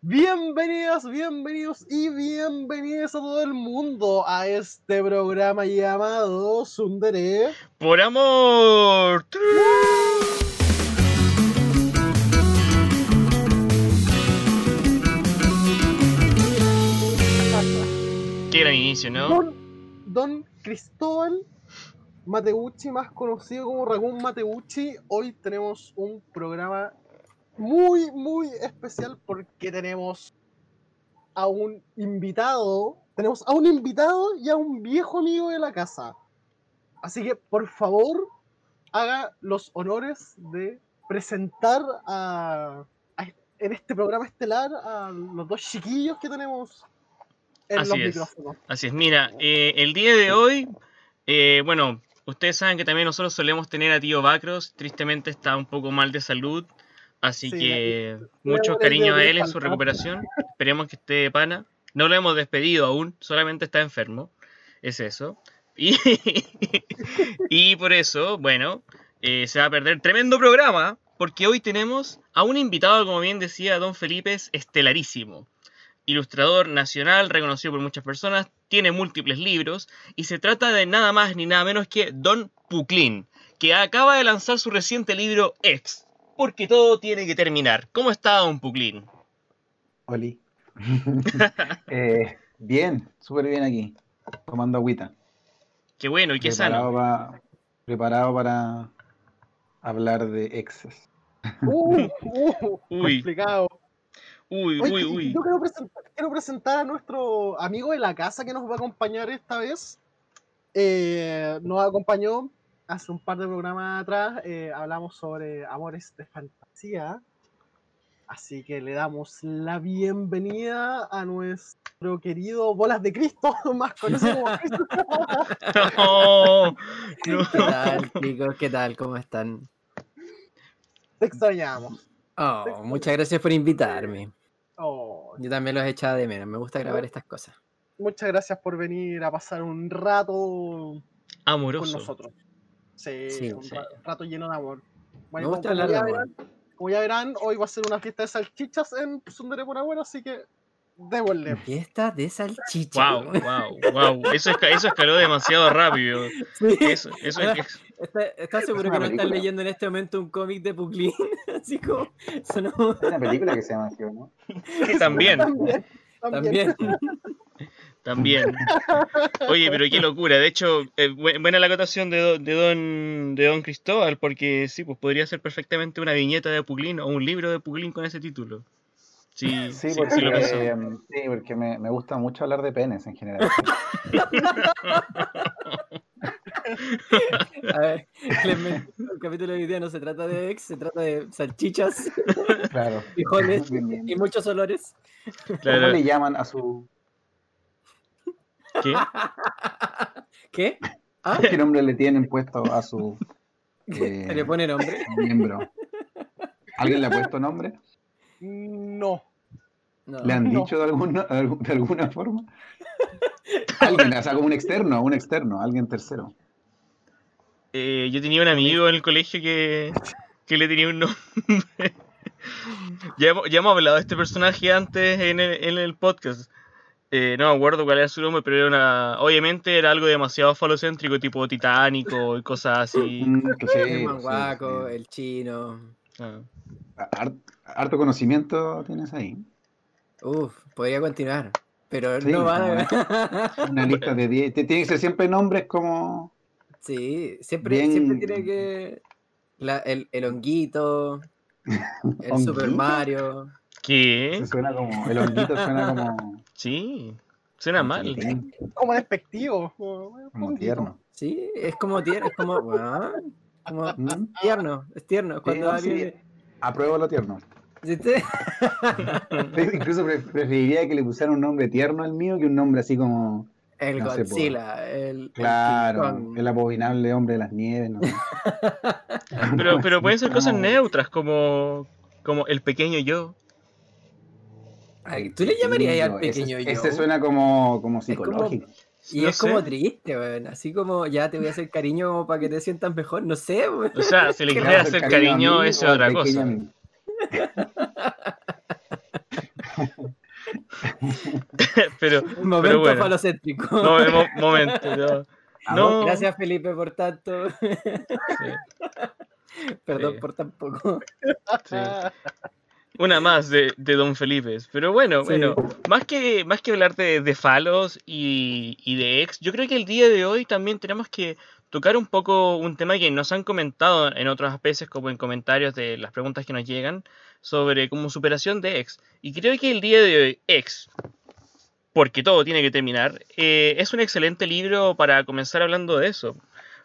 Bienvenidas, bienvenidos y bienvenidos a todo el mundo a este programa llamado Sundere. Por amor. Qué gran inicio, ¿no? Don, don Cristóbal Mateucci, más conocido como Ragún Mateucci, hoy tenemos un programa muy, muy especial porque tenemos a un invitado, tenemos a un invitado y a un viejo amigo de la casa. Así que, por favor, haga los honores de presentar a, a- en este programa estelar a los dos chiquillos que tenemos en Así los es. micrófonos. Así es, mira, eh, el día de hoy, eh, bueno, ustedes saben que también nosotros solemos tener a tío Bacros, tristemente está un poco mal de salud, así Sí, que mucho cariño a él en su recuperación, esperemos que esté de pana, no lo hemos despedido aún, solamente está enfermo, es eso, y, y por eso, bueno, eh, se va a perder tremendo programa, porque hoy tenemos a un invitado, como bien decía don Felipe, es estelarísimo. Ilustrador nacional, reconocido por muchas personas, tiene múltiples libros y se trata de nada más ni nada menos que Don Puclin, que acaba de lanzar su reciente libro Ex, porque todo tiene que terminar. ¿Cómo está Don Puclin? Oli. Eh, bien, súper bien aquí, tomando agüita. Qué bueno y qué preparado, sano. pa- preparado para hablar de exes. Uh, uh, Uy. complicado. Uy, Oye, uy, uy. Yo quiero presentar, quiero presentar a nuestro amigo de la casa que nos va a acompañar esta vez. Eh, nos acompañó hace un par de programas atrás. eh, hablamos sobre amores de fantasía. Así que le damos la bienvenida a nuestro querido Bolas de Cristo, más conocido como Cristo. No, no. ¿Qué tal, chicos? ¿Qué tal? ¿Cómo están? Te extrañamos. Oh, muchas gracias por invitarme. Oh, Yo también los echaba de menos. Me gusta grabar estas cosas. muchas gracias por venir a pasar un rato con Amoroso. nosotros. Sí, Sí, un sí. ra- rato lleno de amor. Me como- gusta como hablar de ya amor. verán- Como ya verán, hoy va a ser una fiesta de salchichas en Sundere por Agüero, así que démosle. Fiesta de salchicha. Wow, wow, wow. Eso, esca- eso escaló demasiado rápido. Sí. Eso, eso es que- ¿Estás está seguro que no estás película. leyendo en este momento un cómic de Puclin? Así como. sonó- Hay una película que se llama así, ¿o ¿no? también. También. también. También. También. Oye, pero qué locura. De hecho, eh, bu- buena la acotación de, do- de don de don Cristóbal, porque sí, pues podría ser perfectamente una viñeta de Puglin o un libro de Puglin con ese título. Sí, sí, Sí, sí, porque, eh, sí, porque me, me gusta mucho hablar de penes en general. A ver, el capítulo de hoy día no se trata de ex, se trata de salchichas, Claro. frijoles y muchos olores. ¿Cómo Claro, le llaman a su... ¿qué? ¿Qué? ¿Ah? ¿Qué nombre le tienen puesto a su eh, ¿Se le pone nombre? miembro? ¿Alguien le ha puesto nombre? No. No. ¿Le han No. dicho de, alguna, de alguna forma? Alguien, o sea, como un externo, un externo, alguien tercero. Eh, yo tenía un amigo en el colegio que, que le tenía un nombre. ya, hemos, ya hemos hablado de este personaje antes en el, en el podcast. Eh, no me acuerdo cuál era su nombre, pero era una. Obviamente era algo demasiado falocéntrico, tipo titánico y cosas así. Mm, que sí, El manguaco, sí. el chino. Ah. Har- Harto conocimiento tienes ahí. Uf, podría continuar. Pero Sí, no va como Una lista de 10. Te- Tiene que ser siempre nombres como. Sí, siempre, Bien. siempre tiene que. la- el, el honguito, el ¿Honguito? Super Mario. ¿Qué? Suena como. El honguito suena como. Sí, suena mal. Como despectivo. Como, Como tierno. Sí, es como tierno, es como. como ¿Mm? tierno, es tierno. Cuando Sí, alguien. sí. Apruebo lo tierno. Incluso pre- preferiría que le pusieran un nombre tierno al mío que un nombre así como. El No. Godzilla, el. el Claro, el abominable hombre de las nieves. No. Pero, pero pueden ser cosas neutras, como, como el pequeño yo. Ay, ¿Tú le llamarías Sí, al pequeño ese, yo? ese suena como, como como- psicológico. Y No es como triste, weón. Así como ya te voy a hacer cariño como para que te sientas mejor. No sé, weón. O sea, si le Claro, quieres hacer cariño, mí eso es otra cosa. pero, Momento pero bueno. falocéntrico. No, mo- momento, no. No. Gracias Felipe por tanto. Sí, Perdón Sí. por tan poco. sí. Una más de, de Don Felipe. Pero bueno, Sí. bueno, más que, más que hablar de, de falos y, y de ex, yo creo que el día de hoy también tenemos que tocar un poco un tema que nos han comentado en otras veces, como en comentarios de las preguntas que nos llegan, sobre como superación de ex. Y creo que el día de hoy, ex, porque todo tiene que terminar, eh, es un excelente libro para comenzar hablando de eso.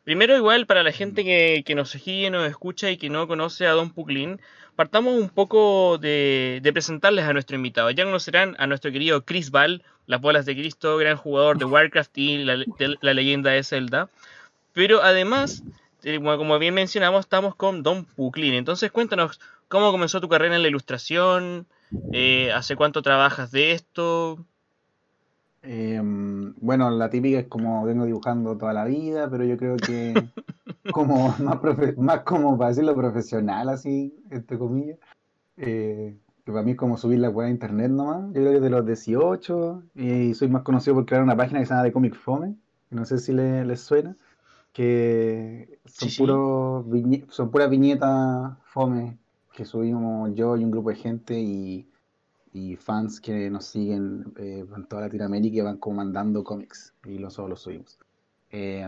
Primero, igual, para la gente que, que nos sigue, nos escucha y que no conoce a Don Puclin, partamos un poco de, de presentarles a nuestro invitado. Ya conocerán a nuestro querido Chris Ball, las bolas de Cristo, gran jugador de Warcraft y la, de la leyenda de Zelda. Pero además, eh, como bien mencionamos, estamos con Don Puclin. Entonces, cuéntanos cómo comenzó tu carrera en la ilustración, eh, hace cuánto trabajas de esto. Eh, bueno, la típica es como vengo dibujando toda la vida, pero yo creo que como más, profe- más como para decirlo profesional, así, entre comillas, eh, que para mí es como subir la web a internet nomás. Yo creo que de los 18 y soy más conocido por crear una página que se llama The Comic Fome, que no sé si le- les suena, que son, Sí, sí. puros son puras viñetas fome que subimos yo y un grupo de gente y y fans que nos siguen eh, en toda Latinoamérica y van como mandando cómics y nosotros los subimos. Eh,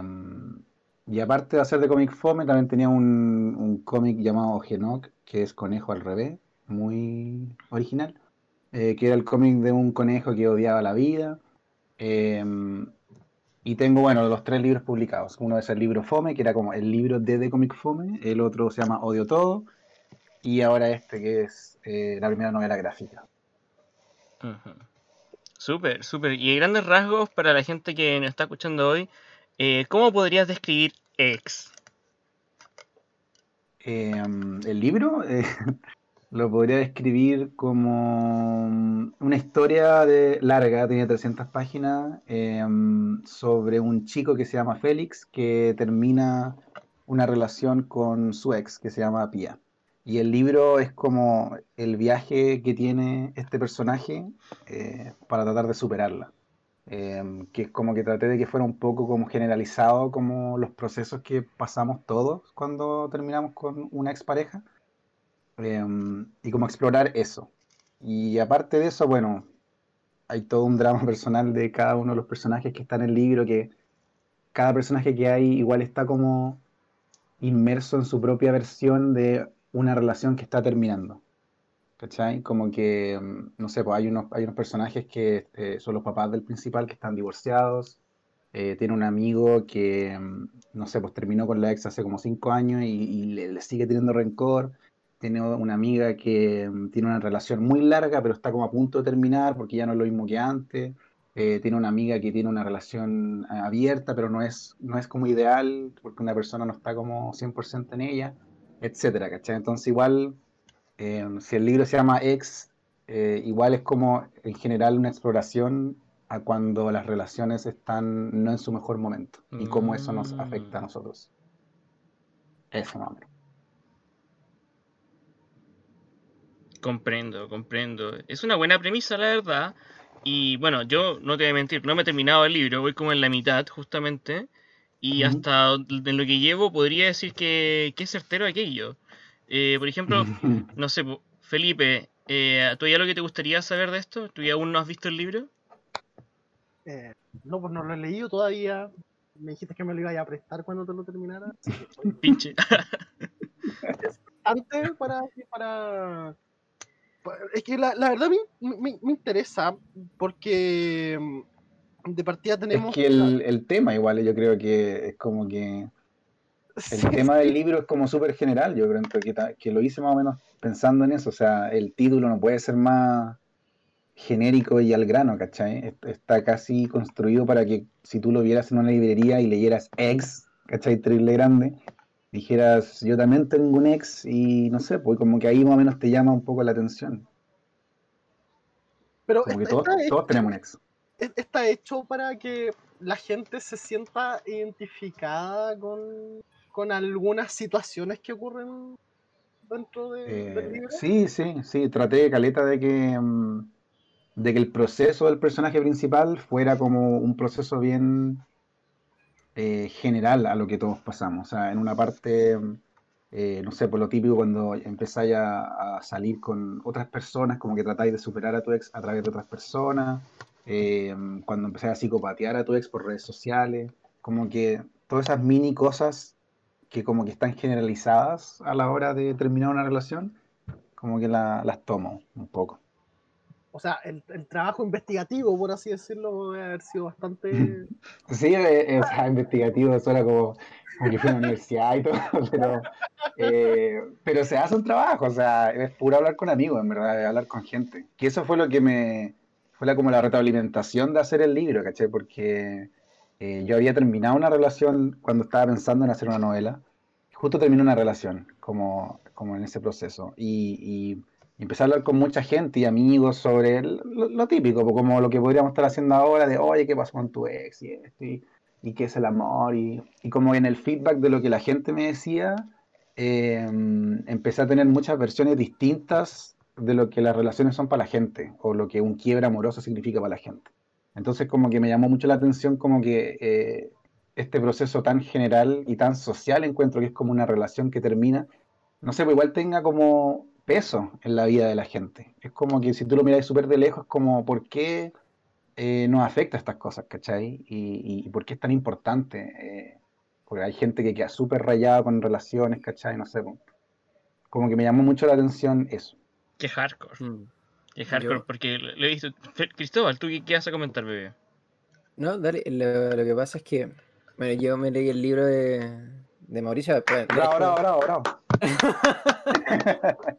y aparte de hacer de cómic fome, también tenía un, un cómic llamado Genok, que es conejo al revés, muy original, eh, que era el cómic de un conejo que odiaba la vida. Eh, y tengo, bueno, los tres libros publicados. Uno es el libro Fome, que era como el libro de The Comic Fome, el otro se llama Odio Todo, y ahora este que es eh, la primera novela gráfica. Súper, súper. Y en grandes rasgos, para la gente que nos está escuchando hoy, eh, ¿cómo podrías describir X? Eh, el libro eh, lo podría describir como una historia de, larga, tenía 300 páginas, eh, sobre un chico que se llama Félix que termina una relación con su ex que se llama Pia. Y el libro es como el viaje que tiene este personaje eh, para tratar de superarla. Eh, que es como que traté de que fuera un poco como generalizado como los procesos que pasamos todos cuando terminamos con una expareja eh, y como explorar eso. Y aparte de eso, bueno, hay todo un drama personal de cada uno de los personajes que está en el libro, que cada personaje que hay igual está como inmerso en su propia versión de una relación que está terminando. ¿Cachai? Como que, mm, no sé, pues hay unos, hay unos personajes que eh, son los papás del principal que están divorciados. eh, tiene un amigo que, mm, no sé, pues terminó con la ex hace como cinco años y, le, sigue teniendo rencor. Tiene una amiga que mm, tiene una relación muy larga, pero está como a punto de terminar porque ya no es lo mismo que antes. Eh, tiene una amiga que tiene una relación abierta, pero no es, no es como ideal porque una persona no está como 100% en ella, etcétera, ¿cachai? Entonces igual eh, si el libro se llama Ex, eh, igual es como en general una exploración a cuando las relaciones están no en su mejor momento y cómo eso nos afecta a Mm. nosotros. Eso, menos. Comprendo, comprendo. Es una buena premisa, la verdad. Y bueno, yo no te voy a mentir, no me he terminado el libro, voy como en la mitad, justamente. Y hasta de lo que llevo, podría decir que, que es certero aquello. Eh, por ejemplo, no sé, Felipe, eh, ¿tú ya lo que te gustaría saber de esto? ¿Tú ya aún no has visto el libro? Eh, no, pues no lo he leído todavía. Me dijiste que me lo iba a prestar cuando te lo terminara. que Pinche. antes para, para... pa- Es que la, la verdad me, me- me interesa porque de partida Es tenemos... que el, el tema igual yo creo que es como que el Sí, tema del libro es como súper general, yo creo que, que lo hice más o menos pensando en eso, o sea, el título no puede ser más genérico y al grano, ¿cachai? Est- Está casi construido para que si tú lo vieras en una librería y leyeras ex, ¿cachai? Terrible grande, dijeras, yo también tengo un ex y no sé, pues como que ahí más o menos te llama un poco la atención, Pero como que todos, todos tenemos un ex. Es- está hecho para que la gente se sienta identificada con, con algunas situaciones que ocurren dentro de- del Eh, libro. sí, sí, sí, traté caleta de que, mm, de que el proceso del personaje principal fuera como un proceso bien eh, general a lo que todos pasamos. O sea, en una parte, eh, no sé, por lo típico cuando empezáis a, a salir con otras personas, como que tratáis de superar a tu ex a través de otras personas, eh, cuando empezáis a psicopatear a tu ex por redes sociales, como que todas esas mini cosas que como que están generalizadas a la hora de terminar una relación, como que la- las tomo un poco. O sea, el, el trabajo investigativo, por así decirlo, debe haber sido bastante. Sí, eh, eh, o sea, investigativo, suena como, como que fui a la universidad y todo, pero, eh, pero se hace un trabajo, o sea, es puro hablar con amigos, en verdad, hablar con gente. Que eso fue lo que me, fue la, como la retroalimentación de hacer el libro, ¿caché? Porque eh, yo había terminado una relación cuando estaba pensando en hacer una novela, justo terminé una relación, como, como en ese proceso, y, y empecé a hablar con mucha gente y amigos sobre lo, lo típico, como lo que podríamos estar haciendo ahora, de, oye, ¿qué pasó con tu ex? Y esto, y, y qué es el amor, y, y como en el feedback de lo que la gente me decía, eh, empecé a tener muchas versiones distintas de lo que las relaciones son para la gente, o lo que un quiebre amoroso significa para la gente. Entonces como que me llamó mucho la atención como que eh, este proceso tan general y tan social encuentro que es como una relación que termina, no sé, pues igual tenga como peso en la vida de la gente. Es como que si tú lo miras súper de lejos, como por qué eh, nos afecta estas cosas, ¿cachai? Y, y- y por qué es tan importante. eh, porque hay gente que queda súper rayada con relaciones, ¿cachai? No sé, pues. como que me llamó mucho la atención eso. Qué hardcore. Mm. Qué hardcore, Yo- porque lo lo he visto. Cristóbal, ¿tú qué, qué vas a comentar, bebé? No, dale, lo, lo que pasa es que, bueno, yo me leí el libro de, de Mauricio. pues, de Bravo, hecho- bravo, bravo, bravo.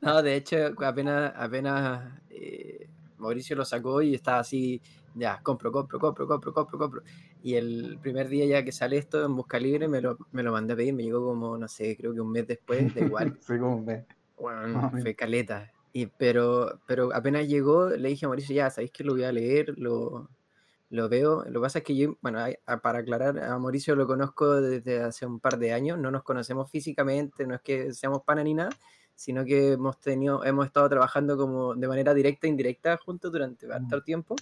No, de hecho, apenas, apenas eh, Mauricio lo sacó y estaba así, ya, compro, compro, compro, compro, compro, compro. Y el primer día ya que sale esto en Busca Libre, me lo, me lo mandé a pedir, me llegó como, no sé, creo que un mes después, da igual. Sí, como me- Bueno, Ah, bien. fue caleta. Y, pero, pero apenas llegó, le dije a Mauricio, ya, sabéis que lo voy a leer, lo, lo veo. Lo que pasa es que yo, bueno, para aclarar, a Mauricio lo conozco desde hace un par de años, no nos conocemos físicamente, no es que seamos pana ni nada, sino que hemos tenido, hemos estado trabajando como de manera directa e indirecta juntos durante bastante tiempo.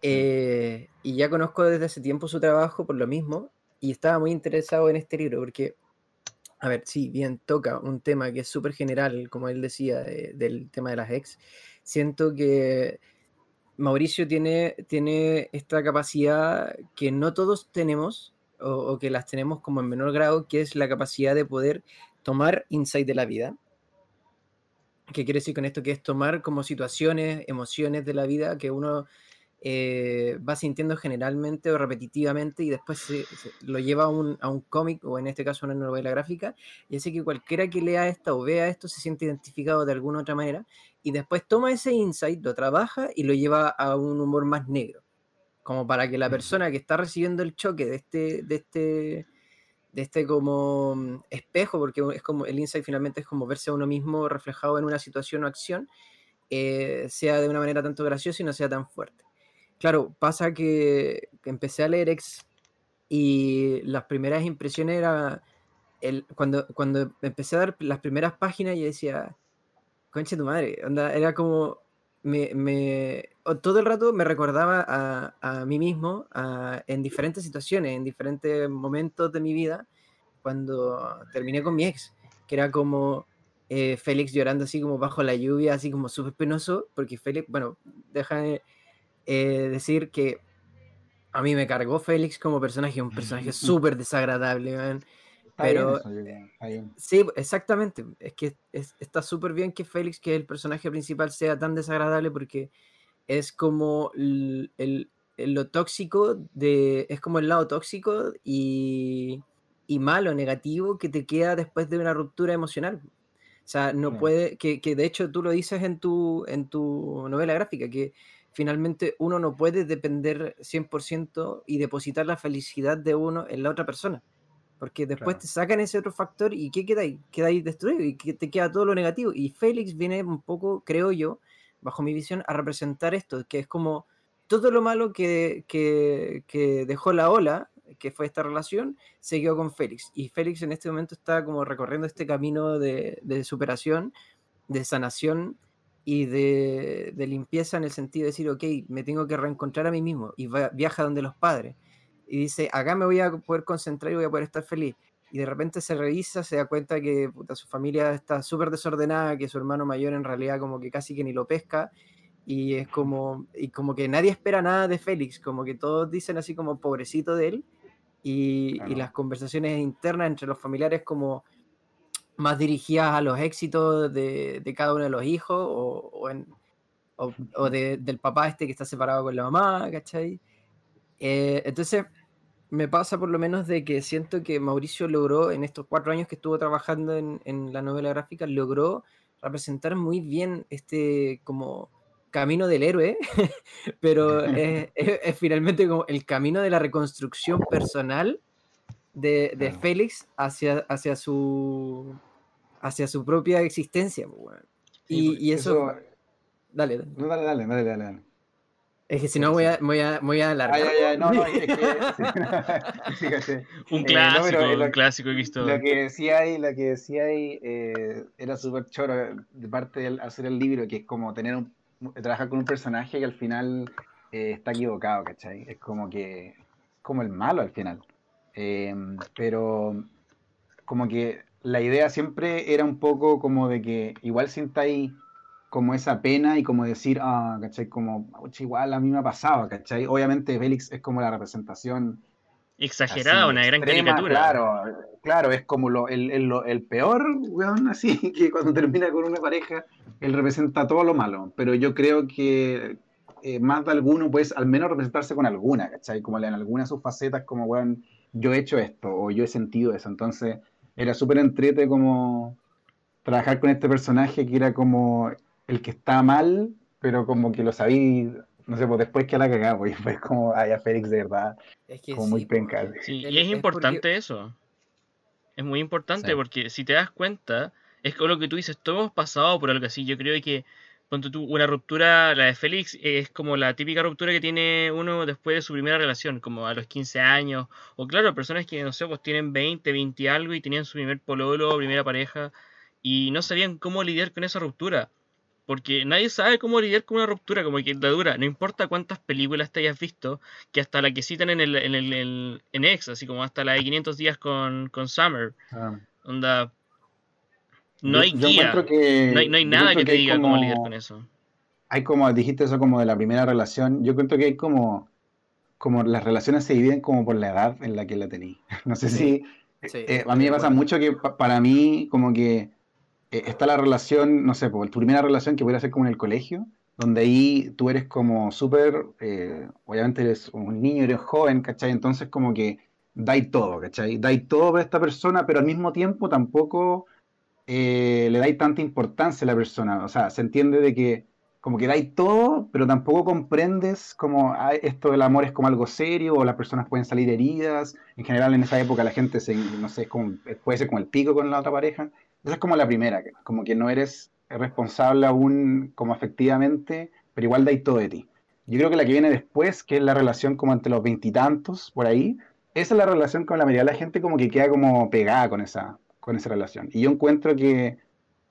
Eh, y ya conozco desde hace tiempo su trabajo por lo mismo, y estaba muy interesado en este libro, porque a ver, sí, bien, toca un tema que es súper general, como él decía, de- del tema de las ex. Siento que Mauricio tiene, tiene esta capacidad que no todos tenemos, o, o que las tenemos como en menor grado, que es la capacidad de poder tomar insight de la vida. ¿Qué quiere decir con esto? Que es tomar como situaciones, emociones de la vida que uno eh, va sintiendo generalmente o repetitivamente y después se- se- lo lleva a un, a un cómic o en este caso a una novela gráfica y hace que cualquiera que lea esto o vea esto se siente identificado de alguna otra manera y después toma ese insight, lo trabaja y lo lleva a un humor más negro, como para que la persona que está recibiendo el choque de este, de este, de este como mm, espejo, porque es como el insight finalmente es como verse a uno mismo reflejado en una situación o acción, eh, sea de una manera tanto graciosa y no sea tan fuerte. Claro, pasa que, empecé a leer Ex y las primeras impresiones era el, cuando, cuando empecé a dar las primeras páginas yo decía, concha tu madre, onda, era como, me, todo el rato me recordaba a, a mí mismo a- en diferentes situaciones, en diferentes momentos de mi vida, cuando terminé con mi ex, que era como eh, Félix llorando así como bajo la lluvia, así como súper penoso, porque Félix, bueno, eh, decir que a mí me cargó Félix como personaje, un personaje súper desagradable, man. Está bien Pero- eso, está bien. Sí, exactamente. Es que es- está súper bien que Félix, que el personaje principal, sea tan desagradable porque es como el, el- lo tóxico de. Es como el lado tóxico y, y malo, negativo que te queda después de una ruptura emocional. O sea, no puede. Que, que de hecho tú lo dices en tu, en tu novela gráfica, que finalmente uno no puede depender 100% y depositar la felicidad de uno en la otra persona. Porque después Claro. te sacan ese otro factor y ¿qué queda ahí? Queda ahí destruido y que te queda todo lo negativo. Y Félix viene un poco, creo yo, bajo mi visión, a representar esto, que es como todo lo malo que, que, que dejó la ola, que fue esta relación, se quedó con Félix. Y Félix en este momento está como recorriendo este camino de, de superación, de sanación, y de, de limpieza en el sentido de decir, ok, me tengo que reencontrar a mí mismo y va- viaja donde los padres y dice, acá me voy a poder concentrar y voy a poder estar feliz. Y de repente se revisa, se da cuenta que puta, su familia está súper desordenada, que su hermano mayor en realidad como que casi que ni lo pesca. Y es como, y como que nadie espera nada de Félix, como que todos dicen así como pobrecito de él. Y, y las conversaciones internas entre los familiares como más dirigidas a los éxitos de, de cada uno de los hijos o, o en- o- o de- del papá este que está separado con la mamá, ¿cachai? Eh, entonces, me pasa por lo menos de que siento que Mauricio logró, en estos cuatro años que estuvo trabajando en, en la novela gráfica, logró representar muy bien este como camino del héroe, pero es, es- es finalmente como el camino de la reconstrucción personal de, de. Félix hacia, hacia su hacia su propia existencia. weón. Sí, y, y eso, Eso- dale, dale. No, dale, dale, dale, dale. dale. Es que si no voy a, voy a, voy a alargar. Ay, ay, ay, no, no, es que. Fíjate. Un Eh, no, clásico, pero lo- un clásico que he visto. Lo que decía ahí, lo que decía ahí eh, era súper choro de parte de hacer el libro, que es como tener un, trabajar con un personaje que al final eh, está equivocado, ¿cachai? Es como que, como el malo al final. Eh, pero como que la idea siempre era un poco como de que igual sintáis como esa pena y como decir, ah, ¿cachai? Como, "Pucha, igual a mí me ha pasado, ¿cachai? Obviamente Félix es como la representación Exagerada, una gran extrema, caricatura. Claro, claro, es como lo, el, el- el peor, weón, así, que cuando termina con una pareja, él representa todo lo malo, pero yo creo que eh, más de alguno, pues, al menos representarse con alguna, ¿cachai? Como en alguna de sus facetas, como, weón, yo he hecho esto, o yo he sentido eso, entonces era súper entrete como trabajar con este personaje que era como el que está mal, pero como que lo sabí, no sé, pues después que la cagaba, pues, fue como, ay, a Félix de verdad, Es que como muy sí, penca. Sí, y es es importante porque- eso. Es muy importante Sí. porque si te das cuenta, es con lo que tú dices, todos hemos pasado por algo así. Yo creo que, ponte tú, una ruptura, la de Félix, es como la típica ruptura que tiene uno después de su primera relación, como a los 15 años. O claro, personas que, no sé, pues tienen 20, 20 y algo y tenían su primer pololo, primera pareja, y no sabían cómo lidiar con esa ruptura. Porque nadie sabe cómo lidiar con una ruptura, como que la dura. No importa cuántas películas te hayas visto, que hasta la que citan en el, en el, el- en X, así como hasta la de 500 días con, con Summer. Ah. Onda, no hay yo guía, que- no hay, no hay nada que te diga cómo como- lidiar con eso. Hay como, dijiste eso como de la primera relación, yo cuento que hay como, como las relaciones se dividen como por la edad en la que la tení. No sé si, Sí, eh, estoy a mí me pasa acuerdo. mucho que pa- para mí como que eh, está la relación, no sé, pues, tu primera relación que pudiera ser como en el colegio, donde ahí tú eres como súper, eh, obviamente eres un niño, eres joven, ¿cachai? Entonces como que dais todo, ¿cachai? Dais todo para esta persona, pero al mismo tiempo tampoco eh, le dais tanta importancia a la persona. O sea, se entiende de que como que dais todo, pero tampoco comprendes como ah, esto del amor es como algo serio o las personas pueden salir heridas. En general en esa época la gente se, no sé, como- puede ser como el pico con la otra pareja. Esa es como la primera, como que no eres responsable aún como afectivamente, pero igual dais todo de ti. Yo creo que la que viene después, que es la relación como entre los veintitantos, por ahí, esa es la relación con la mayoría de la gente como que queda como pegada con esa, con esa relación. Y yo encuentro que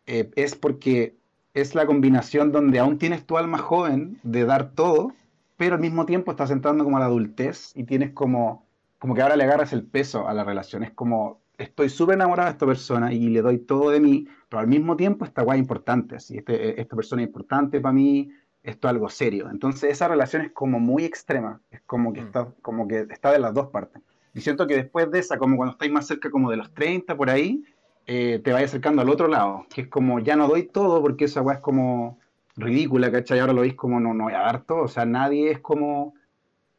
eh, es porque es la combinación donde aún tienes tu alma joven de dar todo, pero al mismo tiempo estás entrando como a la adultez y tienes como, como que ahora le agarras el peso a la relación. Es como, estoy súper enamorado de esta persona y le doy todo de mí, pero al mismo tiempo esta guay es importante, así, este, esta persona es importante para mí, esto es algo serio. Entonces esa relación es como muy extrema, es como que Mm. está, como que está de las dos partes. Y siento que después de esa, como cuando estáis más cerca como de los 30 por ahí, eh, te vayas acercando al otro lado, que es como ya no doy todo porque esa weá es como ridícula, ¿cachai? Ahora lo veis como no, no voy a dar todo, o sea, nadie es como,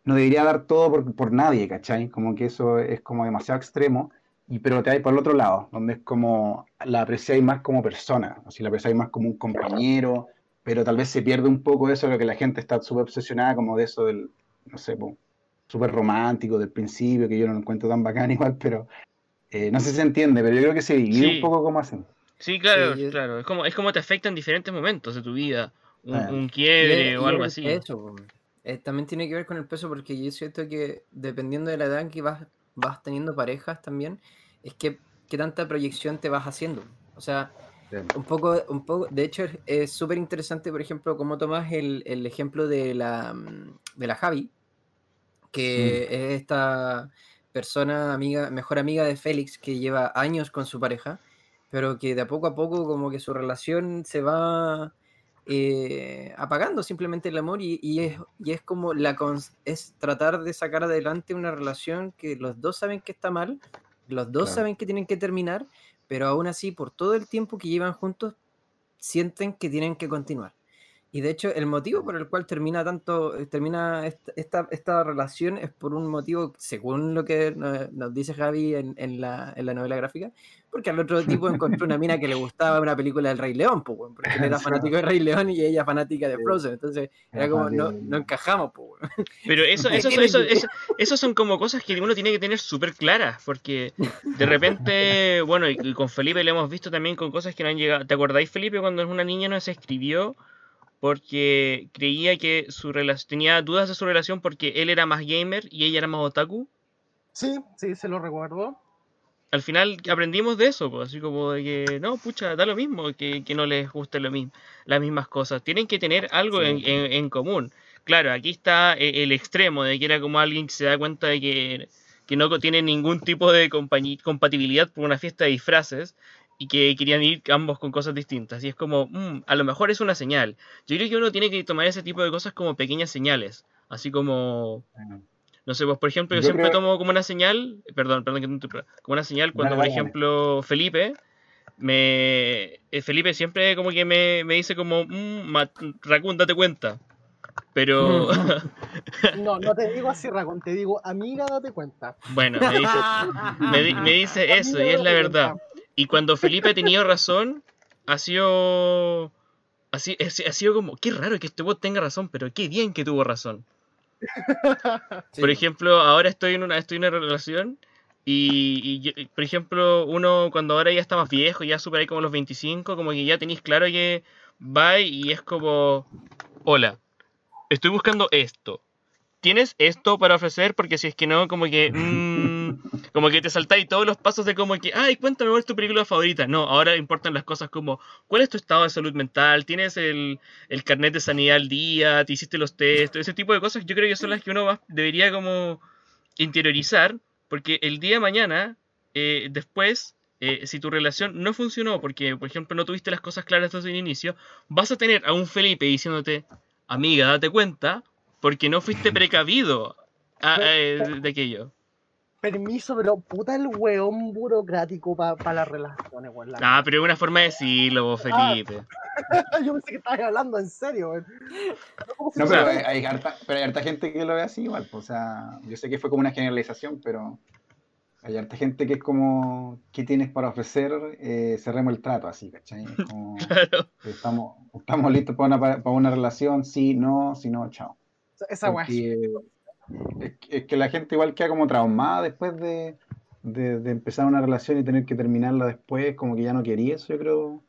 no debería dar todo por, por nadie, ¿cachai? Como que eso es como demasiado extremo, y, pero te vais por el otro lado, donde es como, la apreciáis más como persona, o si la apreciáis más como un compañero, pero tal vez se pierde un poco eso de lo que la gente está súper obsesionada como de eso del, no sé, súper romántico del principio, que yo no lo encuentro tan bacán igual, pero eh, no sé si se entiende, pero yo creo que se divide Sí. un poco como así. Sí, claro, Sí, claro. Es como, es como te afecta en diferentes momentos de tu vida. Un, Ah. un quiebre o y algo así. Eso, po. Eh, también tiene que ver con el peso porque yo siento que dependiendo de la edad en que vas, vas teniendo parejas también, es que qué tanta proyección te vas haciendo. O sea, Un poco, un poco, de hecho es súper interesante, por ejemplo, cómo tomas el, el ejemplo de la, mm, de la Javi, que es esta persona, amiga, mejor amiga de Félix, que lleva años con su pareja, pero que de a poco a poco como que su relación se va eh, apagando simplemente el amor y, y, es, y es como la es tratar de sacar adelante una relación que los dos saben que está mal, los dos Claro. saben que tienen que terminar, pero aún así por todo el tiempo que llevan juntos sienten que tienen que continuar. Y de hecho, el motivo por el cual termina tanto, eh, termina esta, esta, esta relación es por un motivo, según lo que no- nos dice Javi en, en la, en la novela gráfica, porque al otro tipo encontró una mina que le gustaba una película del Rey León, pues, porque él era fanático del Rey León y ella fanática de. Frozen. Entonces, era como, no, no encajamos, pues. Pero eso, ¿Qué eso, eso, eso, eso son como cosas que uno tiene que tener súper claras, porque de repente, bueno, y, y con Felipe lo hemos visto también con cosas que no han llegado. ¿Te acordáis, Felipe, cuando una niña no se escribió porque creía que su relación tenía dudas de su relación porque él era más gamer y ella era más otaku? Sí, sí, se lo recuerdo. Al final aprendimos de eso, pues, así como de que no, pucha, da lo mismo, que, que no les guste lo mismo, las mismas cosas. Tienen que tener algo Sí. en, en- en común. Claro, aquí está eh, el extremo de que era como alguien que se da cuenta de que, que no tiene ningún tipo de compatibilidad por una fiesta de disfraces y que querían ir ambos con cosas distintas. Y es como, mm, a lo mejor es una señal. Yo creo que uno tiene que tomar ese tipo de cosas como pequeñas señales. Así como, no sé, pues por ejemplo, yo, Yo siempre creo- tomo como una señal, perdón, perdón que te interrumpa, como una señal cuando, por ejemplo, Felipe, me eh, Felipe siempre como que me, me dice como, mmm, Raccoon, date cuenta. Pero, No, no te digo así, Racón, te digo, amiga, date cuenta. bueno, me dice, me, di- me dice eso y es la verdad. cuenta. Y cuando Felipe ha tenido razón, ha sido... Ha sido, ha sido como, qué raro que este bot tenga razón, pero qué bien que tuvo razón. Sí. Por ejemplo, ahora estoy en una, estoy en una relación y, por ejemplo, uno cuando ahora ya está más viejo, ya supera ahí como los 25, como que ya tenéis claro que va y es como, hola, estoy buscando esto. ¿Tienes esto para ofrecer? Porque si es que no, como que, mm, como que te saltáis todos los pasos de como que, ay, cuéntame cuál es tu película favorita. No, ahora importan las cosas como, ¿cuál es tu estado de salud mental? ¿Tienes el, el carnet de sanidad al día? ¿Te hiciste los test? Ese tipo de cosas yo creo que son las que uno más debería como interiorizar, porque el día de mañana, eh, después, eh, si tu relación no funcionó porque, por ejemplo, no tuviste las cosas claras desde el inicio, vas a tener a un Felipe diciéndote, amiga, date cuenta, porque no fuiste precavido a- a- de, de aquello. Permiso, pero puta el weón burocrático para las relaciones, weón. la- Ah, pero es una forma de decirlo, vos, Felipe. Yo pensé que estabas hablando en serio, weón. ¿Cómo se No, pero hay, hay harta, pero hay harta gente que lo ve así igual. pues, O sea, yo sé que fue como una generalización, pero hay harta gente que es como, ¿qué tienes para ofrecer? Eh, cerremos el trato, así, ¿cachai? Es como, Claro. estamos, estamos listos para una, para una relación, sí, no, si no, chao. Esa weá. Porque es, que- es que la gente igual queda como traumada después de, de- de empezar una relación y tener que terminarla después, como que ya no quería eso, yo creo.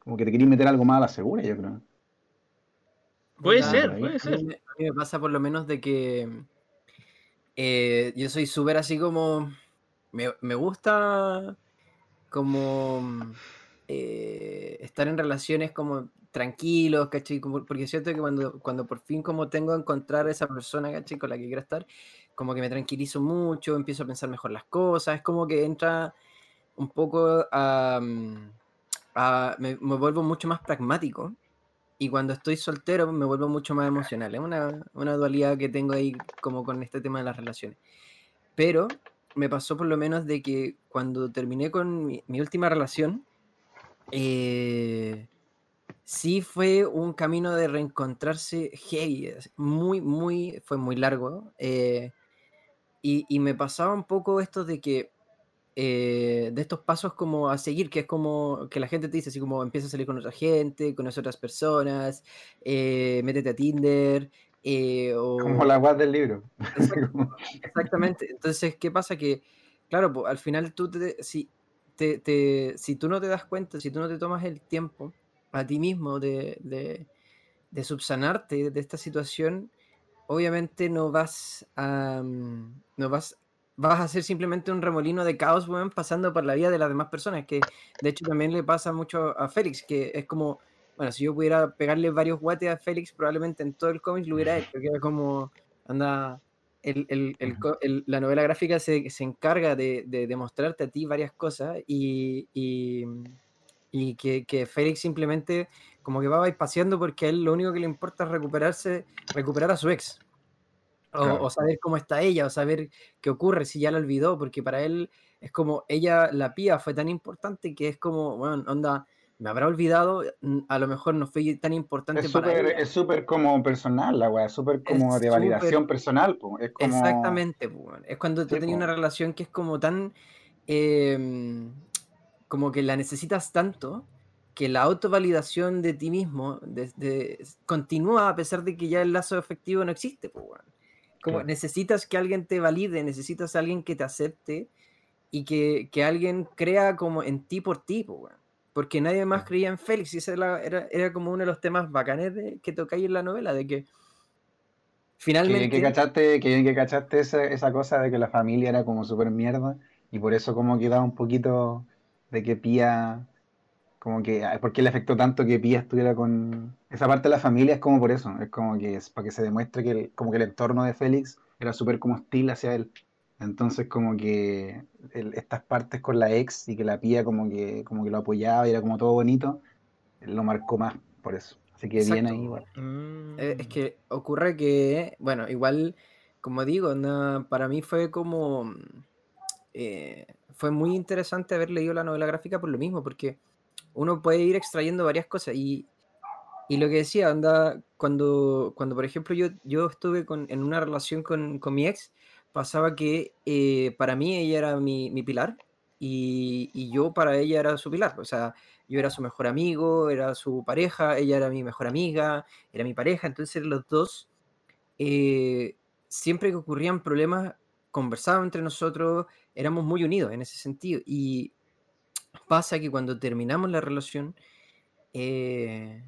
Como que te querías meter algo más a la segura, yo creo. Puede ser, ahí. puede A ser. mí, a mí me pasa por lo menos de que eh, yo soy súper así como... Me, me gusta como eh, estar en relaciones como tranquilos, ¿cachai? Porque siento que cuando, cuando por fin como tengo que encontrar a esa persona, ¿cachai? Con la que quiero estar, como que me tranquilizo mucho, empiezo a pensar mejor las cosas, es como que entra un poco a... mm, a- me, me vuelvo mucho más pragmático y cuando estoy soltero me vuelvo mucho más emocional. Es una, una dualidad que tengo ahí como con este tema de las relaciones. Pero me pasó por lo menos de que cuando terminé con mi, mi última relación, eh, sí fue un camino de reencontrarse heavy, muy, muy, fue muy largo. eh, y, y me pasaba un poco esto de que eh, de estos pasos como a seguir, que es como que la gente te dice, así como empieza a salir con otra gente, conoce otras personas, eh, métete a Tinder, eh, o... Como la guas del libro. Exactamente. Entonces, ¿qué pasa? Que, claro, pues, al final tú te, si, te, te- si tú no te das cuenta, si tú no te tomas el tiempo a ti mismo de, de, de subsanarte de esta situación, obviamente no vas a, mm, no vas vas a ser simplemente un remolino de caos, weón, pasando por la vida de las demás personas, que de hecho también le pasa mucho a Félix, que es como, bueno, si yo pudiera pegarle varios guates a Félix, probablemente en todo el cómic lo hubiera hecho, que era como, anda, el, el, el, el, la novela gráfica se, se encarga de, de, demostrarte a ti varias cosas y, y, y que, que, Félix simplemente como que va paseando porque a él lo único que le importa es recuperarse, recuperar a su ex. O, claro. o, saber cómo está ella, o saber qué ocurre si ya la olvidó, porque para él es como ella, la pía fue tan importante que es como, bueno, onda, me habrá olvidado, a lo mejor no fue tan importante es para super, ella. Es súper como personal la weá, es súper como es de validación super, personal. Po. Es como... Exactamente, po. es cuando tú sí, tenías una relación que es como tan, eh, como que la necesitas tanto, que la autovalidación de ti mismo de, de, continúa a pesar de que ya el lazo efectivo no existe. Po, como claro. necesitas que alguien te valide, necesitas a alguien que te acepte y que, que alguien crea como en ti por ti, po, porque nadie más creía en Félix y ese era, era, era, como uno de los temas bacanes de, que tocáis en la novela, de que finalmente... Que, que cachaste, que, que cachaste esa, esa, cosa de que la familia era como súper mierda y por eso como quedaba un poquito de que Pía, como que, ¿por qué le afectó tanto que Pía estuviera con... Esa parte de la familia es como por eso, es como que es para que se demuestre que el, como que el entorno de Félix era súper como hostil hacia él. Entonces como que el, estas partes con la ex y que la pía como que, como que lo apoyaba y era como todo bonito, lo marcó más por eso. Así que bien ahí igual. Mm. Es que ocurre que, bueno, igual, como digo, no, para mí fue como... Eh, fue muy interesante haber leído la novela gráfica por lo mismo, porque uno puede ir extrayendo varias cosas y, y lo que decía, anda, cuando, cuando por ejemplo yo, yo estuve con, en una relación con, con mi ex, pasaba que eh, para mí ella era mi, mi pilar y, y, yo para ella era su pilar. O sea, yo era su mejor amigo, era su pareja, ella era mi mejor amiga, era mi pareja. Entonces los dos, eh, siempre que ocurrían problemas, conversábamos entre nosotros, éramos muy unidos en ese sentido. Y pasa que cuando terminamos la relación, eh,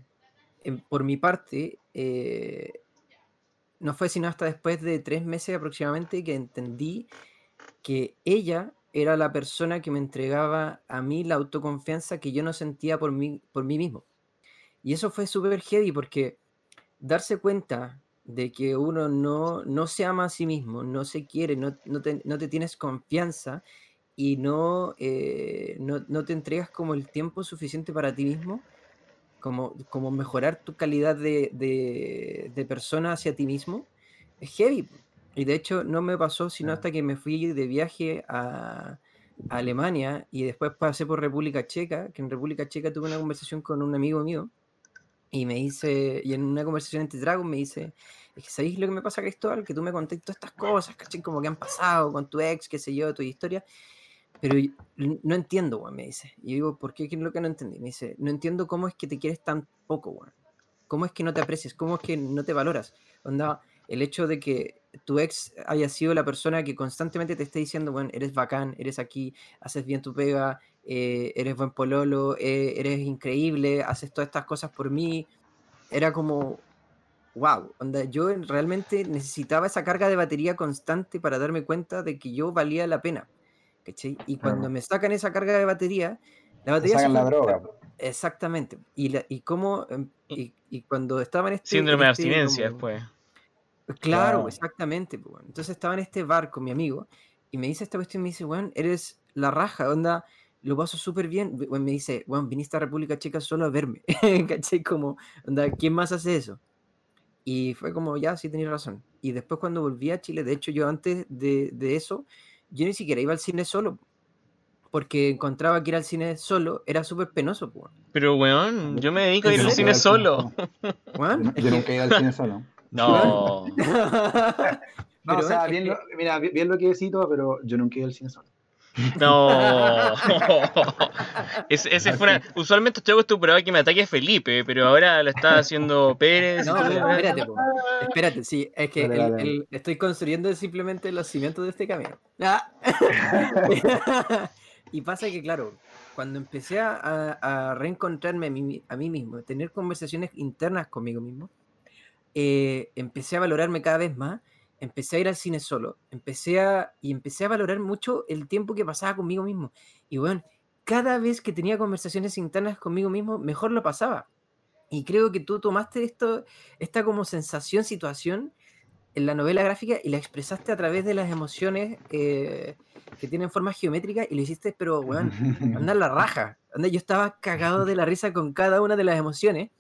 en, por mi parte, eh, no fue sino hasta después de tres meses aproximadamente que entendí que ella era la persona que me entregaba a mí la autoconfianza que yo no sentía por mí, por mí mismo. Y eso fue súper heavy porque darse cuenta de que uno no, no se ama a sí mismo, no se quiere, no, no, te, no te, tienes confianza y no, eh, no, no, te entregas como el tiempo suficiente para ti mismo, como, como mejorar tu calidad de, de, de, persona hacia ti mismo, es heavy. Y de hecho no me pasó sino hasta que me fui de viaje a, a, Alemania y después pasé por República Checa, que en República Checa tuve una conversación con un amigo mío y me dice, y en una conversación entre Dragon me dice, es que ¿sabéis lo que me pasa, Cristóbal? Que tú me contaste todas estas cosas, ¿cachai? Como que han pasado con tu ex, qué sé yo, tu historia, pero no entiendo, weón, me dice. Y yo digo, ¿por qué? ¿Qué es lo que no entendí? Me dice, no entiendo cómo es que te quieres tan poco, weón. ¿Cómo es que no te aprecias? ¿Cómo es que no te valoras? Onda, el hecho de que tu ex haya sido la persona que constantemente te esté diciendo, bueno, eres bacán, eres aquí, haces bien tu pega, eh, eres buen pololo, eh, eres increíble, haces todas estas cosas por mí, era como, wow, onda, yo realmente necesitaba esa carga de batería constante para darme cuenta de que yo valía la pena. ¿cachai? Y cuando me sacan esa carga de batería, la batería... Te sacan la droga. Exactamente. Y, la, y cómo... Y, y, cuando estaba en este... Síndrome de este, abstinencia después. Claro, exactamente. Bueno. Entonces estaba en este bar con mi amigo y me dice esta cuestión, me dice, weón, eres la raja, onda, lo paso súper bien. Bueno, me dice, weón, viniste a República Checa solo a verme. ¿Cachai? Como, onda, ¿quién más hace eso? Y fue como, ya, sí tenías razón. Y después cuando volví a Chile, de hecho yo antes de, de eso, yo ni siquiera iba al cine solo. Porque encontraba que ir al cine solo era súper penoso. Pues. Pero, weón, yo me dedico a ir al cine solo. ¿Weón? Yo, nunca he ido al cine solo. No. no o sea, bien lo, mira, bien lo que decito, pero yo nunca he ido al cine solo. No. ese, ese fue una... Usualmente estoy acostumbrado a que me ataque Felipe, pero ahora lo está haciendo Pérez. No, pero espérate, po. espérate, sí, es que vale, el, vale. El, estoy construyendo simplemente los cimientos de este camino. Ah. y pasa que, claro, cuando empecé a, a reencontrarme a mí, a mí mismo, a tener conversaciones internas conmigo mismo, eh, empecé a valorarme cada vez más empecé a ir al cine solo, empecé a, y empecé a valorar mucho el tiempo que pasaba conmigo mismo. Y bueno, cada vez que tenía conversaciones internas conmigo mismo, mejor lo pasaba. Y creo que tú tomaste esto, esta como sensación, situación en la novela gráfica y la expresaste a través de las emociones eh, que tienen forma geométrica y lo hiciste, pero, weón, anda la raja. Anda, yo estaba cagado de la risa con cada una de las emociones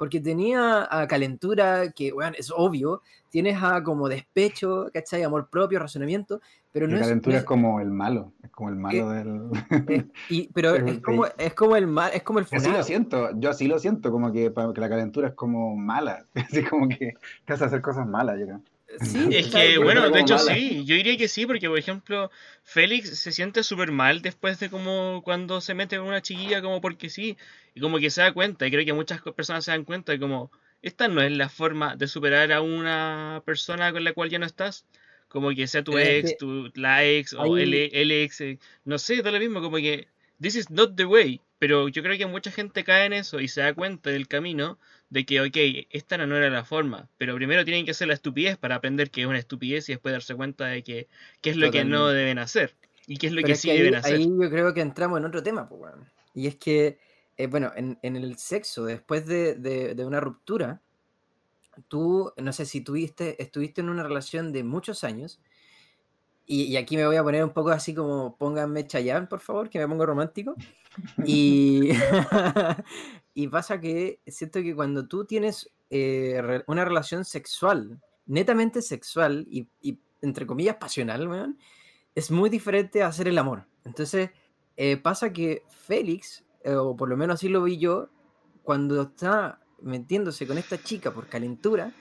porque tenía a calentura, que, bueno, es obvio, tienes a como despecho, ¿cachai? Amor propio, razonamiento, pero no es... calentura no es como el malo, es como el malo del... eh, y- pero es es como, es como el mal, es como el Así lo funado. siento, yo así lo siento, como que, que la calentura es como mala, así como que te hace hacer cosas malas, yo creo. Sí, Es que, bueno, de hecho mala. sí, yo diría que sí, porque por ejemplo, Félix se siente súper mal después de como cuando se mete con una chiquilla como porque sí, y como que se da cuenta, y creo que muchas personas se dan cuenta de como, esta no es la forma de superar a una persona con la cual ya no estás, como que sea tu Es ex, tu, la ex, o el, el ex, eh, no sé, da lo mismo, como que, this is not the way, pero yo creo que mucha gente cae en eso y se da cuenta del camino de que, ok, esta no era la forma, pero primero tienen que hacer la estupidez para aprender que es una estupidez y después darse cuenta de que qué es lo que no deben hacer y qué es lo Pero que es sí que ahí, deben hacer. ahí yo creo que entramos en otro tema, pues, weón. Y es que, eh, bueno, en, en el sexo, después de, de- de una ruptura, tú, no sé si tuviste, estuviste en una relación de muchos años, y, y aquí me voy a poner un poco así como, pónganme Chayanne, por favor, que me pongo romántico. Y, y pasa que siento que cuando tú tienes eh, una relación sexual, netamente sexual y, entre comillas pasional, es muy diferente a hacer el amor. Entonces, eh, pasa que Félix, eh, o por lo menos así lo vi yo, cuando está metiéndose con esta chica por calentura,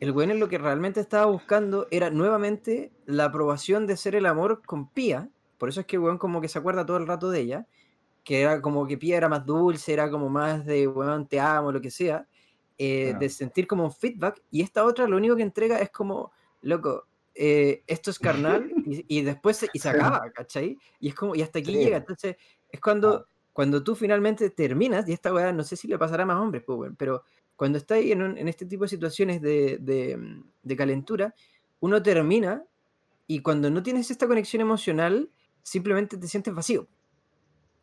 el weón en lo que realmente estaba buscando era nuevamente la aprobación de hacer el amor con Pía. Por eso es que el weón como que se acuerda todo el rato de ella, que era como que Pía era más dulce, era como más de weón, te amo, lo que sea, eh, Claro. de sentir como un feedback. Y esta otra lo único que entrega es como, loco, eh, esto es carnal y, y después se, y se acaba, ¿cachai? Y es como, y hasta aquí Sí. llega. Entonces, es cuando, Ah. cuando tú finalmente terminas, y esta weá no sé si le pasará a más hombres, pues, pero cuando está ahí en, un- en este tipo de situaciones de, de, de calentura, uno termina y cuando no tienes esta conexión emocional, simplemente te sientes vacío.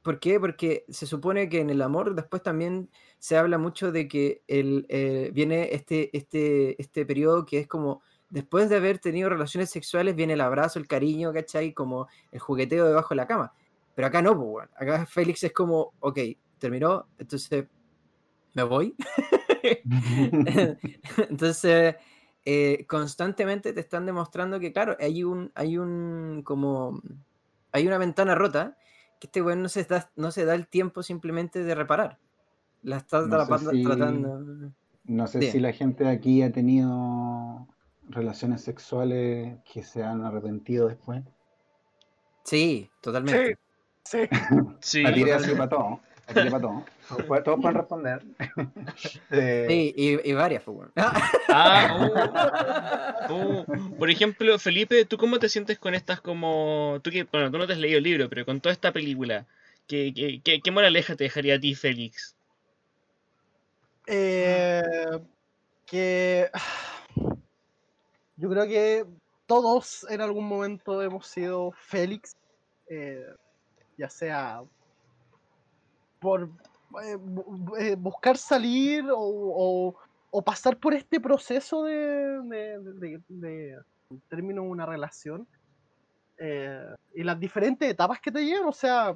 ¿Por qué? Porque se supone que en el amor después también se habla mucho de que el, eh, viene este, este, este periodo que es como después de haber tenido relaciones sexuales viene el abrazo, el cariño, ¿cachai? Como el jugueteo debajo de la cama. Pero acá no, pues. Acá Félix es como, ok, terminó, entonces me voy. Entonces, eh, constantemente te están demostrando que, claro, hay un, hay un, como, hay una ventana rota que este weón no se da, no se da el tiempo simplemente de reparar. La está No sé atrapando- si- tratando. No sé Bien. si la gente de aquí ha tenido relaciones sexuales que se han arrepentido después. Sí, totalmente. Sí. Sí, La así para todo. Todos pueden- todos pueden responder. Eh, Sí, y, y varias, pues, weón. Ah, oh, oh. Por ejemplo, Felipe, ¿tú cómo te sientes con estas como... Tú que, bueno, tú no te has leído el libro, pero con toda esta película, ¿qué, qué, qué- qué moraleja te dejaría a ti, Félix? Eh, que yo creo que todos en algún momento hemos sido Félix, eh, ya sea por eh, eh, buscar salir o, o- o pasar por este proceso de, de, de- de- en términos de una relación eh, y las diferentes etapas que te llevan, o sea,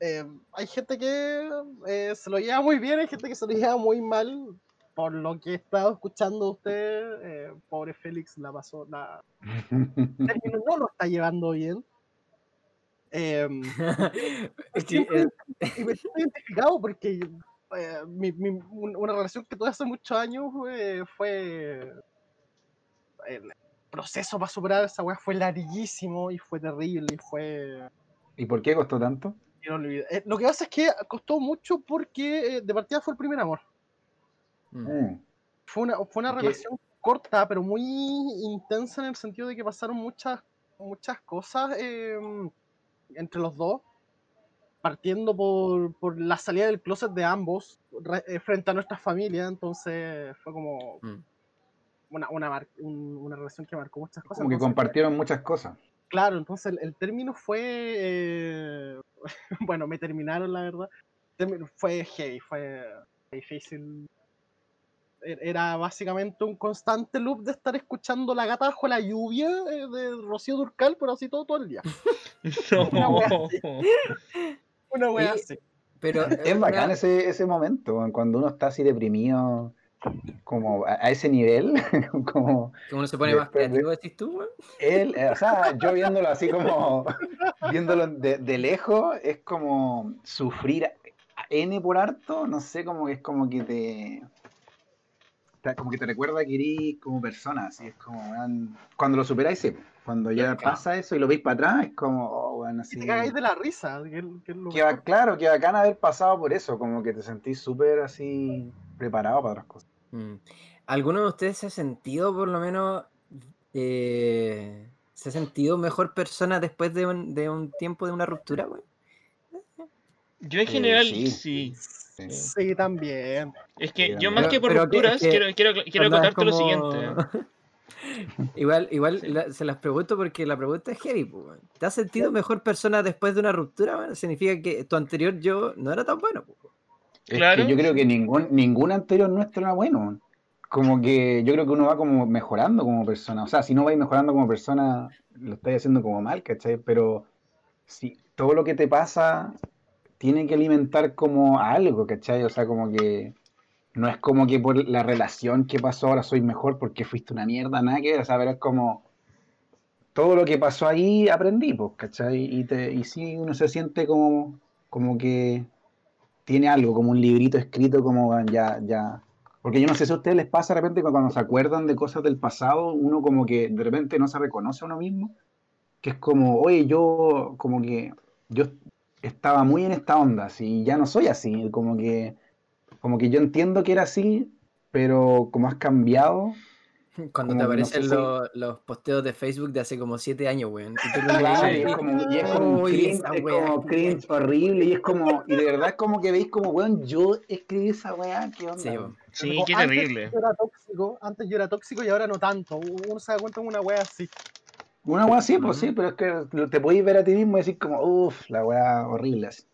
eh, hay gente que eh, se lo lleva muy bien, hay gente que se lo lleva muy mal. Por lo que he estado escuchando usted, eh, pobre Félix la pasó, la término no lo está llevando bien. Em, Es que, eh, y me siento identificado porque eh, mi- mi- un- una relación que tuve hace muchos años eh, fue. El proceso para superar esa weá fue larguísimo y fue terrible y fue. ¿Y por qué costó tanto? inolvidable. Eh, lo que pasa es que costó mucho porque eh, de partida fue el primer amor. mm, Mm. Fue una, fue una relación corta, pero muy intensa en el sentido de que pasaron muchas, muchas cosas em, entre los dos, partiendo por, por la salida del closet de ambos re- eh, frente a nuestras familias, entonces fue como... mm. una, una, mar- un- una relación que marcó muchas cosas. Como que entonces, compartieron muchas cosas. Claro, entonces el, el término fue. eh, bueno, me terminaron, la verdad. Fue heavy, fue difícil. E- Era básicamente un constante loop de estar escuchando la gata bajo la lluvia eh, de Rocío Durcal, pero así todo, todo el día. Una wea No. así. Una wea así. Pero Es bacán ese, ese momento, cuando uno está así deprimido, como a, a ese nivel, como que uno se pone más creativo, decís tú, él, eh, o sea, yo viéndolo así como, viéndolo de, de lejos, es como sufrir N por harto, no sé, como que es como que te- como que te recuerda que eres como persona, así es como, weón, cuando lo superáis, sí, cuando ya Claro. pasa eso y lo veis para atrás, es como, oh, Y así. te cagáis de la risa. que que lo Que claro, que bacán haber pasado por eso, como que te sentís súper así preparado para otras cosas. Mm. ¿Alguno de ustedes se ha sentido, por lo menos, eh, se ha sentido mejor persona después de un, de un tiempo de una ruptura, weón? Yo en Eh, general sí. sí. Sí. Sí, también. Es que Sí, yo más Pero- que por pero que- es rupturas, que quiero, quiero, quiero acotarte lo siguiente. igual igual Sí. la- se las pregunto porque la pregunta es heavy. ¿Te has sentido mejor persona después de una ruptura? Significa que tu anterior yo no era tan bueno. pues. Es Claro. que yo creo que ningún, ningún anterior nuestro era bueno. Como que yo creo que uno va como mejorando como persona. O sea, si no vais mejorando como persona, lo estáis haciendo como mal, ¿cachai? Pero si todo lo que te pasa tiene que alimentar como algo, ¿cachai? O sea, como que no es como que por la relación que pasó ahora soy mejor porque fuiste una mierda, nada que. O sea, pero es como todo lo que pasó ahí aprendí, pues, ¿cachai? Y, te, y sí, uno se siente como, como que tiene algo, como un librito escrito, como "Bueno, ya, ya. Porque yo no sé si a ustedes les pasa de repente cuando se acuerdan de cosas del pasado, uno como que de repente no se reconoce a uno mismo, que es como, oye, yo como que yo estaba muy en esta onda, así, y ya no soy así, como que, como que yo entiendo que era así, pero como has cambiado, Cuando Como te que no sé aparecen si- los, los posteos de Facebook de hace como siete años, weón. Y tú Claro, y es como, y es como Uy, cringe, esa es como cringe horrible, y es como, y de verdad es como que veis como, weón, yo escribí esa weá, ¿qué onda? Sí, weón. Sí, Como qué antes terrible. Yo era tóxico, antes yo era tóxico y ahora no tanto. Uno se da cuenta de una wea así. Una weá sí, pues sí, pero es que te podéis ver a ti mismo y decir como, uff, la weá horrible. así.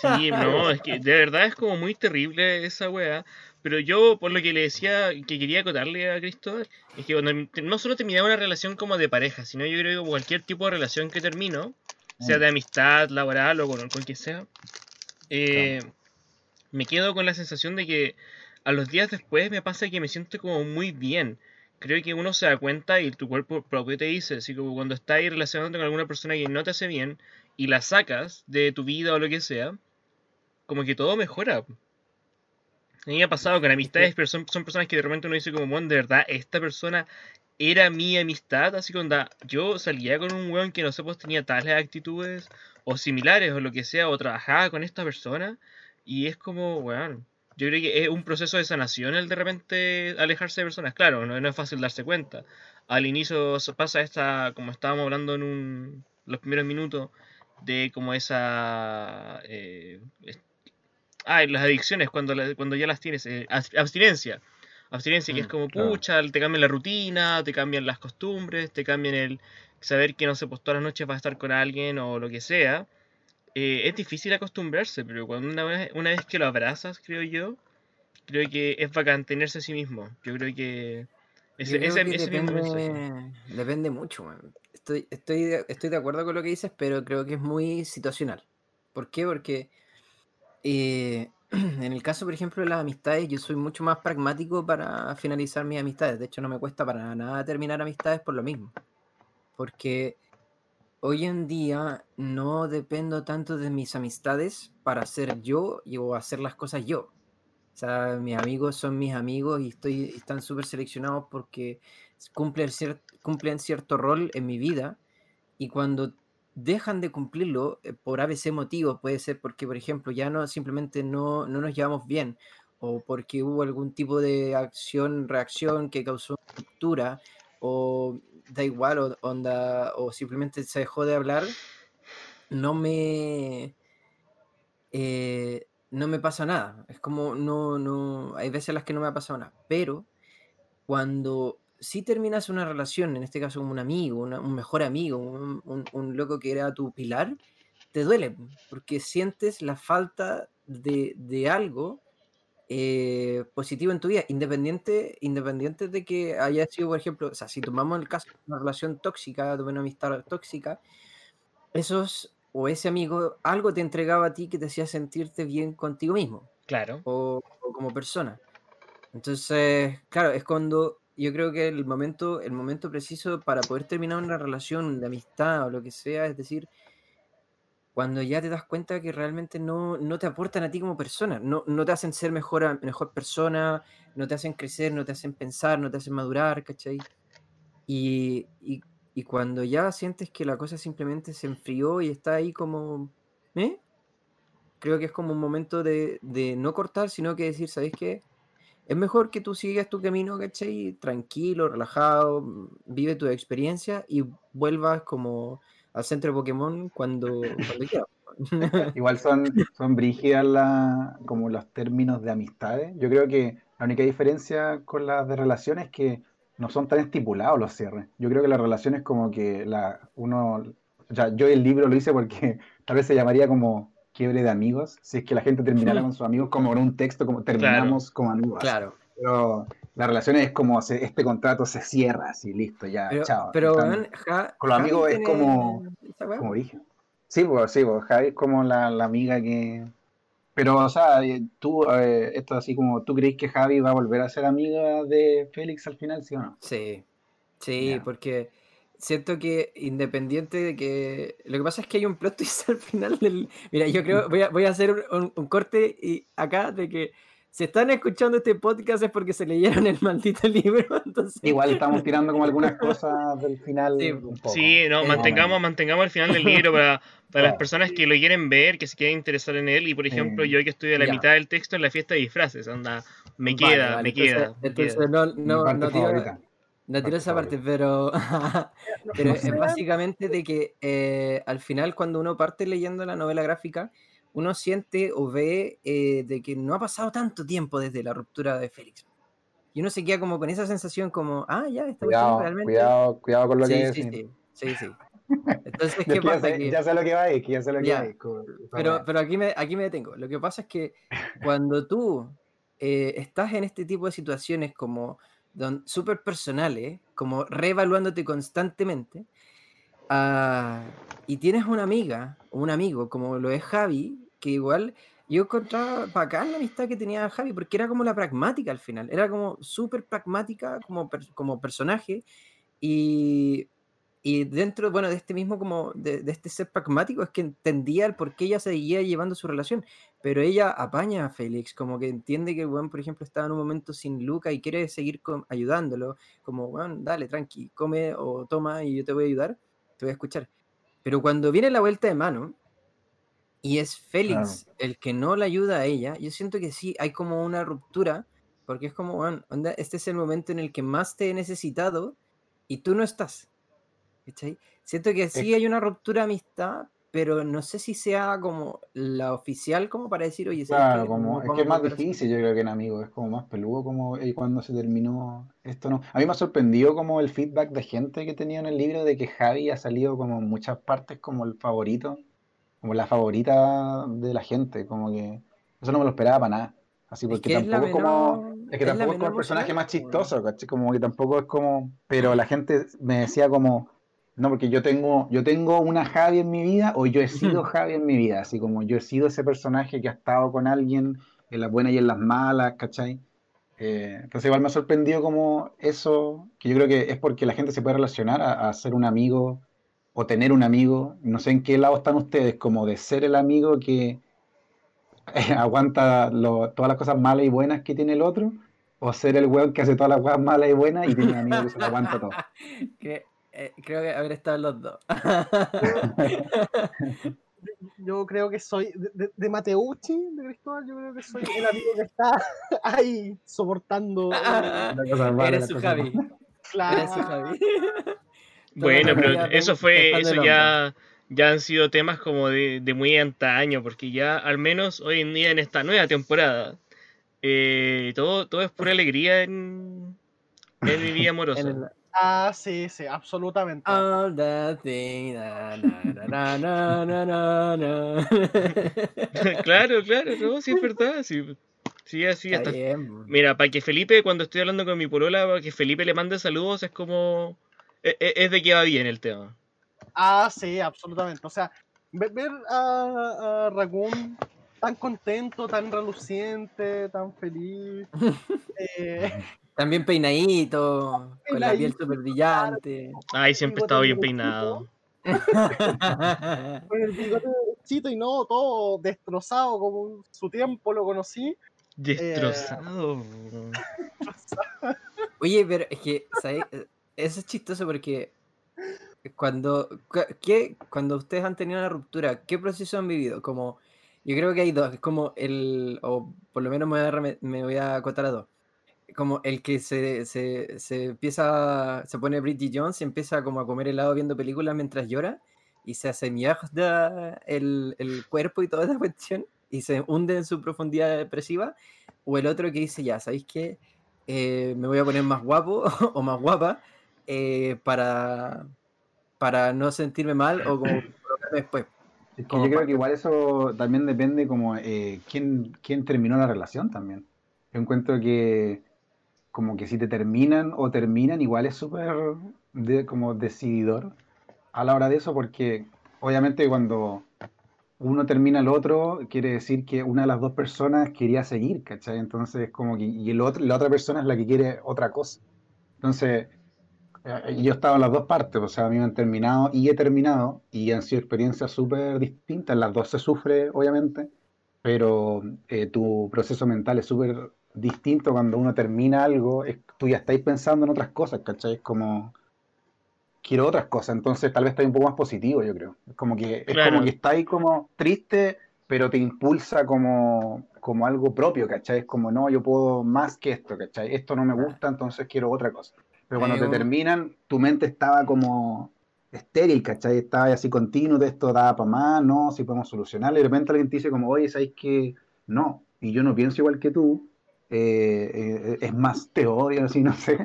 Sí, no, es que de verdad es como muy terrible esa wea. Pero yo, por lo que le decía, que quería acotarle a Cristóbal, es que cuando no solo terminaba una relación como de pareja, sino yo creo que cualquier tipo de relación que termino, sea de amistad, laboral o con, con quien sea, eh, me quedo con la sensación de que a los días después me pasa que me siento como muy bien. Creo que uno se da cuenta y tu cuerpo propio te dice, así como cuando estás ahí relacionándote con alguna persona que no te hace bien y la sacas de tu vida o lo que sea, como que todo mejora. A mí me ha pasado con amistades, pero son, son personas que de repente uno dice como, bueno, de verdad, esta persona era mi amistad, así como, onda, yo salía con un weón que no sé, pues tenía tales actitudes o similares o lo que sea, o trabajaba con esta persona, y es como, weón, yo creo que es un proceso de sanación el de repente alejarse de personas, claro, no, no es fácil darse cuenta. Al inicio se pasa esta, como estábamos hablando en un, los primeros minutos, de como esa... Eh, ah, las adicciones, cuando, la- cuando ya las tienes, eh, abs- abstinencia. Abstinencia, que es Mm, como, claro. pucha, te cambian la rutina, te cambian las costumbres, te cambian el saber que no sé, pues todas las noches vas a estar con alguien o lo que sea. Eh, es difícil acostumbrarse, pero cuando una vez, una vez que lo abrazas, creo yo, creo que es bacán tenerse a sí mismo. Yo creo que ese, creo ese, que ese mismo mensaje. depende, depende mucho, weón. Estoy, estoy, de- estoy de acuerdo con lo que dices, pero creo que es muy situacional. ¿Por qué? Porque eh, en el caso, por ejemplo, de las amistades, yo soy mucho más pragmático para finalizar mis amistades. De hecho, no me cuesta para nada terminar amistades por lo mismo. Porque hoy en día no dependo tanto de mis amistades para ser yo o hacer las cosas yo. O sea, mis amigos son mis amigos y estoy, están súper seleccionados porque cumplen, cier- cumplen cierto rol en mi vida y cuando dejan de cumplirlo eh, por ABC motivos, puede ser porque, por ejemplo, ya no simplemente no, no nos llevamos bien o porque hubo algún tipo de acción, reacción que causó ruptura o da igual o, onda, o simplemente se dejó de hablar, no me... eh, no me pasa nada. Es como, no, no, hay veces en las que no me ha pasado nada. Pero cuando si terminas una relación, en este caso un amigo, un mejor amigo, un, un- un loco que era tu pilar, te duele, porque sientes la falta de, de algo eh, positivo en tu vida, independiente, independiente de que haya sido, por ejemplo, o sea, si tomamos el caso de una relación tóxica, de una amistad tóxica, esos o ese amigo algo te entregaba a ti que te hacía sentirte bien contigo mismo Claro. o, o como persona. Entonces, claro, es cuando yo creo que el momento, el momento preciso para poder terminar una relación de amistad o lo que sea, es decir, cuando ya te das cuenta que realmente no, no te aportan a ti como persona, no, no te hacen ser mejor, mejor persona, no te hacen crecer, no te hacen pensar, no te hacen madurar, ¿cachai? Y, y, y cuando ya sientes que la cosa simplemente se enfrió y está ahí como, ¿eh? Creo que es como un momento de, de no cortar, sino que decir, ¿sabes qué? Es mejor que tú sigas tu camino, ¿cachai? Tranquilo, relajado, mm, vive tu experiencia y vuelvas como al centro de Pokémon cuando, cuando quieras. Igual son, son brígidas la, como los términos de amistades. Yo creo que la única diferencia con las de relaciones es que no son tan estipulados los cierres. Yo creo que las relaciones como que la, uno, o sea, yo el libro lo hice porque tal vez se llamaría como quiebre de amigos, si es que la gente terminara con sus amigos como en un texto, como terminamos como amigos. Claro. Pero las relaciones es como se- este contrato se cierra así, listo, ya, Pero, chao. pero Están- weón, Ja- con los Javi amigos es como- como dije. Sí, pues sí, pues Javi es como la, la amiga que. Pero, o sea, eh, tú, eh, esto así como, ¿tú crees que Javi va a volver a ser amiga de Félix al final, sí o no? Sí, sí, porque siento que independiente de que... Lo que pasa es que hay un plot twist al final del... Mira, yo creo, voy a, voy a hacer un, un- un corte y acá de que si están escuchando este podcast es porque se leyeron el maldito libro, entonces... Igual estamos tirando como algunas cosas del final Sí, un poco. Sí, no, Eh, mantengamos, mantengamos el final del libro para, para las Claro. personas que lo quieren ver, que se quieren interesar en él. Y por ejemplo, Sí. yo que estoy a la Ya. mitad del texto en la fiesta de disfraces, anda, me Vale, queda, vale, me entonces- queda. me Entonces, queda. no, no, no tiro, no tiro esa parte, pero, pero es básicamente de que eh, al final cuando uno parte leyendo la novela gráfica, uno siente o ve eh, de que no ha pasado tanto tiempo desde la ruptura de Félix. Y uno se queda como con esa sensación como, ah, ya, cuestión Cuidado, realmente... cuidado, cuidado con lo sí, que sí, decís. sí, sí, sí. Entonces, ¿qué es que ya, pasa? sé, Que- ya sé lo que va a ir, ya sé lo que Ya. va a ir. pero, pero aquí, me, aquí me detengo. Lo que pasa es que cuando tú eh, estás en este tipo de situaciones como súper personales, como reevaluándote constantemente, ah, y tienes una amiga o un amigo como lo es Javi, que igual yo encontraba bacán la amistad que tenía Javi, porque era como la pragmática al final, era como súper pragmática como, como personaje, y, y dentro, bueno, de este mismo, como de, este ser pragmático, es que entendía el por qué ella seguía llevando su relación, pero ella apaña a Félix, como que entiende que el weón, por ejemplo, estaba en un momento sin Luca y quiere seguir con- ayudándolo, como, weón, dale, tranqui, come o toma y yo te voy a ayudar, te voy a escuchar. Pero cuando viene la vuelta de mano y es Félix el que no la ayuda a ella, yo siento que sí, hay como una ruptura, porque es como, onda, este es el momento en el que más te he necesitado y tú no estás. ¿cachai? Siento que sí hay una ruptura de amistad, pero no sé si sea como la oficial como para decir, oye, ¿sabes Claro, como, es que es a más volver a ser". difícil, yo creo que en amigos, es como más peludo como eh, cuando se terminó esto, ¿no? A mí me ha sorprendido como el feedback de gente que tenía en el libro de que Javi ha salido como en muchas partes como el favorito, como la favorita de la gente, como que eso no me lo esperaba para nada. Así porque es tampoco es como, es que es tampoco es como el personaje más weón. chistoso, ¿cachai? Como que tampoco es como, pero la gente me decía como, no, porque yo tengo, yo tengo una Javi en mi vida o yo he sido Javi en mi vida, así como yo he sido ese personaje que ha estado con alguien en las buenas y en las malas, ¿cachai? Eh, entonces igual me ha sorprendido como eso, que yo creo que es porque la gente se puede relacionar a, a ser un amigo o tener un amigo, no sé en qué lado están ustedes, como de ser el amigo que eh, aguanta lo- todas las cosas malas y buenas que tiene el otro, o ser el weón que hace todas las cosas malas y buenas y tiene un amigo que se lo aguanta todo. Que, eh, creo que haber estado en los dos. Yo creo que soy de, de- de Mateucci, de Cristóbal, yo creo que soy el amigo que está ahí soportando. eh, Las cosas malas, Eres su Javi. claro. Eres su Javi. Bueno, pero eso fue, eso en ya, ya han sido temas como de, de muy antaño, porque ya al menos hoy en día en esta nueva temporada, eh, todo, todo es pura alegría en, Es mi vida amorosa. Ah, sí, sí, absolutamente. All that thing, na, na, na, na, na, na, na. claro, claro, no, sí es verdad. Sí, sí así Está está. bien. Mira, para que Felipe, cuando estoy hablando con mi polola, para que Felipe le mande saludos, es como. e- e- Es de que va bien el tema. Ah, sí, absolutamente. O sea, ver, ver a, a Raccoon tan contento, tan reluciente, tan feliz. eh, También peinadito, con la piel súper brillante. Ay, siempre he estado bien peinado. con el bigote y no todo destrozado como en su tiempo lo conocí. Destrozado. Oye, pero es que, ¿sabes? Eh, Eso es chistoso porque cuando, cu- ¿qué, cuando ustedes han tenido una ruptura, ¿qué proceso han vivido? Como, yo creo que hay dos, es como el, o por lo menos me voy a, me voy a acotar a dos. Como el que se, se, se empieza, se pone Bridget Jones y empieza como a comer helado viendo películas mientras llora y se hace mierda el, el cuerpo y toda esa cuestión y se hunde en su profundidad depresiva. O el otro que dice, ya, ¿sabéis qué? Eh, me voy a poner más guapo o más guapa eh, para, para no sentirme mal o como después. Es que Como yo creo que igual eso también depende como eh, quién, quién terminó la relación también. Yo encuentro que como que si te terminan o terminan, igual es súper de, como decididor a la hora de eso, porque obviamente cuando uno termina al otro, quiere decir que una de las dos personas quería seguir, ¿cachai? Entonces como que, y el otro, la otra persona es la que quiere otra cosa. Entonces, eh, yo he estado en las dos partes, o sea, a mí me han terminado y he terminado, y han sido experiencias súper distintas, las dos se sufre, obviamente, pero eh, tu proceso mental es súper distinto cuando uno termina algo, es- tú ya estáis pensando en otras cosas, ¿cachai? Es como, quiero otras cosas, entonces tal vez estáis un poco más positivo, yo creo. Es como que, es Claro. como que estáis como triste, pero te impulsa como, como algo propio, ¿cachai? Es como, no, yo puedo más que esto, ¿cachai? Esto no me gusta, entonces quiero otra cosa. Pero cuando te terminan, tu mente estaba como estéril, ¿cachai? Estaba así continuo, de esto da para más, no, si podemos solucionarlo. Y de repente alguien te dice como, oye, ¿sabes qué? No, y yo no pienso igual que tú. Eh, eh, es más, te odio, así, no sé.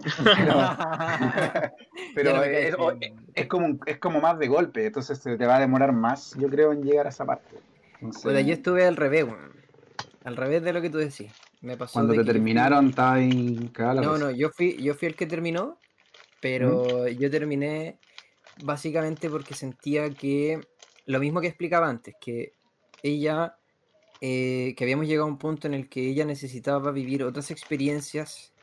Pero, es, como, un- es como más de golpe, entonces te va a demorar más, yo creo, en llegar a esa parte. Entonces, Puta, yo estuve al revés. Al revés de lo que tú decís. Me pasó cuando de te terminaron, estaba ahí No, cosa. no, yo fui, yo fui el que terminó, pero yo terminé básicamente porque sentía que lo mismo que explicaba antes, que ella, eh, que habíamos llegado a un punto en el que ella necesitaba vivir otras experiencias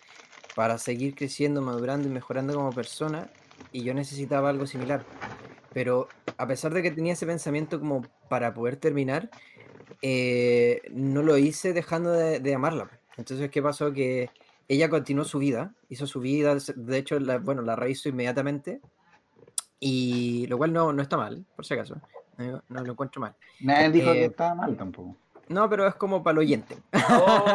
para seguir creciendo, madurando y mejorando como persona, y yo necesitaba algo similar. Pero a pesar de que tenía ese pensamiento como para poder terminar, eh, no lo hice dejando de, de amarla. Entonces, ¿qué pasó? Que ella continuó su vida, hizo su vida, de hecho, la, bueno, la rehizo inmediatamente, y lo cual no, no está mal, por si acaso, no, no lo encuentro mal. Nadie dijo que eh, estaba mal tampoco. No, pero es como para el oyente. Oh,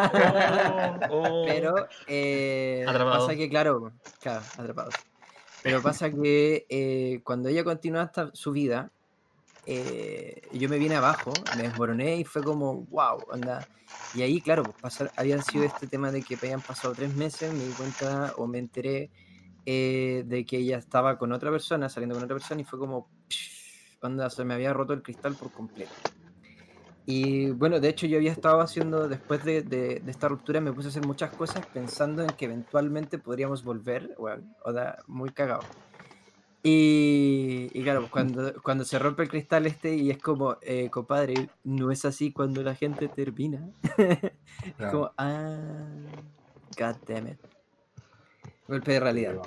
oh, oh. Pero eh, pasa que, claro, claro, atrapados. Pero pasa que eh, cuando ella continuó hasta su vida, eh, yo me vine abajo, me desmoroné y fue como, wow, anda. Y ahí, claro, pues pasar, habían sido este tema de que habían pasado tres meses, me di cuenta o me enteré de que ella estaba con otra persona, saliendo con otra persona, y fue como, psh, onda, se me había roto el cristal por completo. Y bueno, de hecho yo había estado haciendo, después de, de- de esta ruptura, me puse a hacer muchas cosas pensando en que eventualmente podríamos volver, bueno, o da, muy cagado. Y, y claro, pues cuando, cuando se rompe el cristal este y es como, eh, compadre, no es así cuando la gente termina. Es Claro. como, ah, god damn it. Golpe de realidad.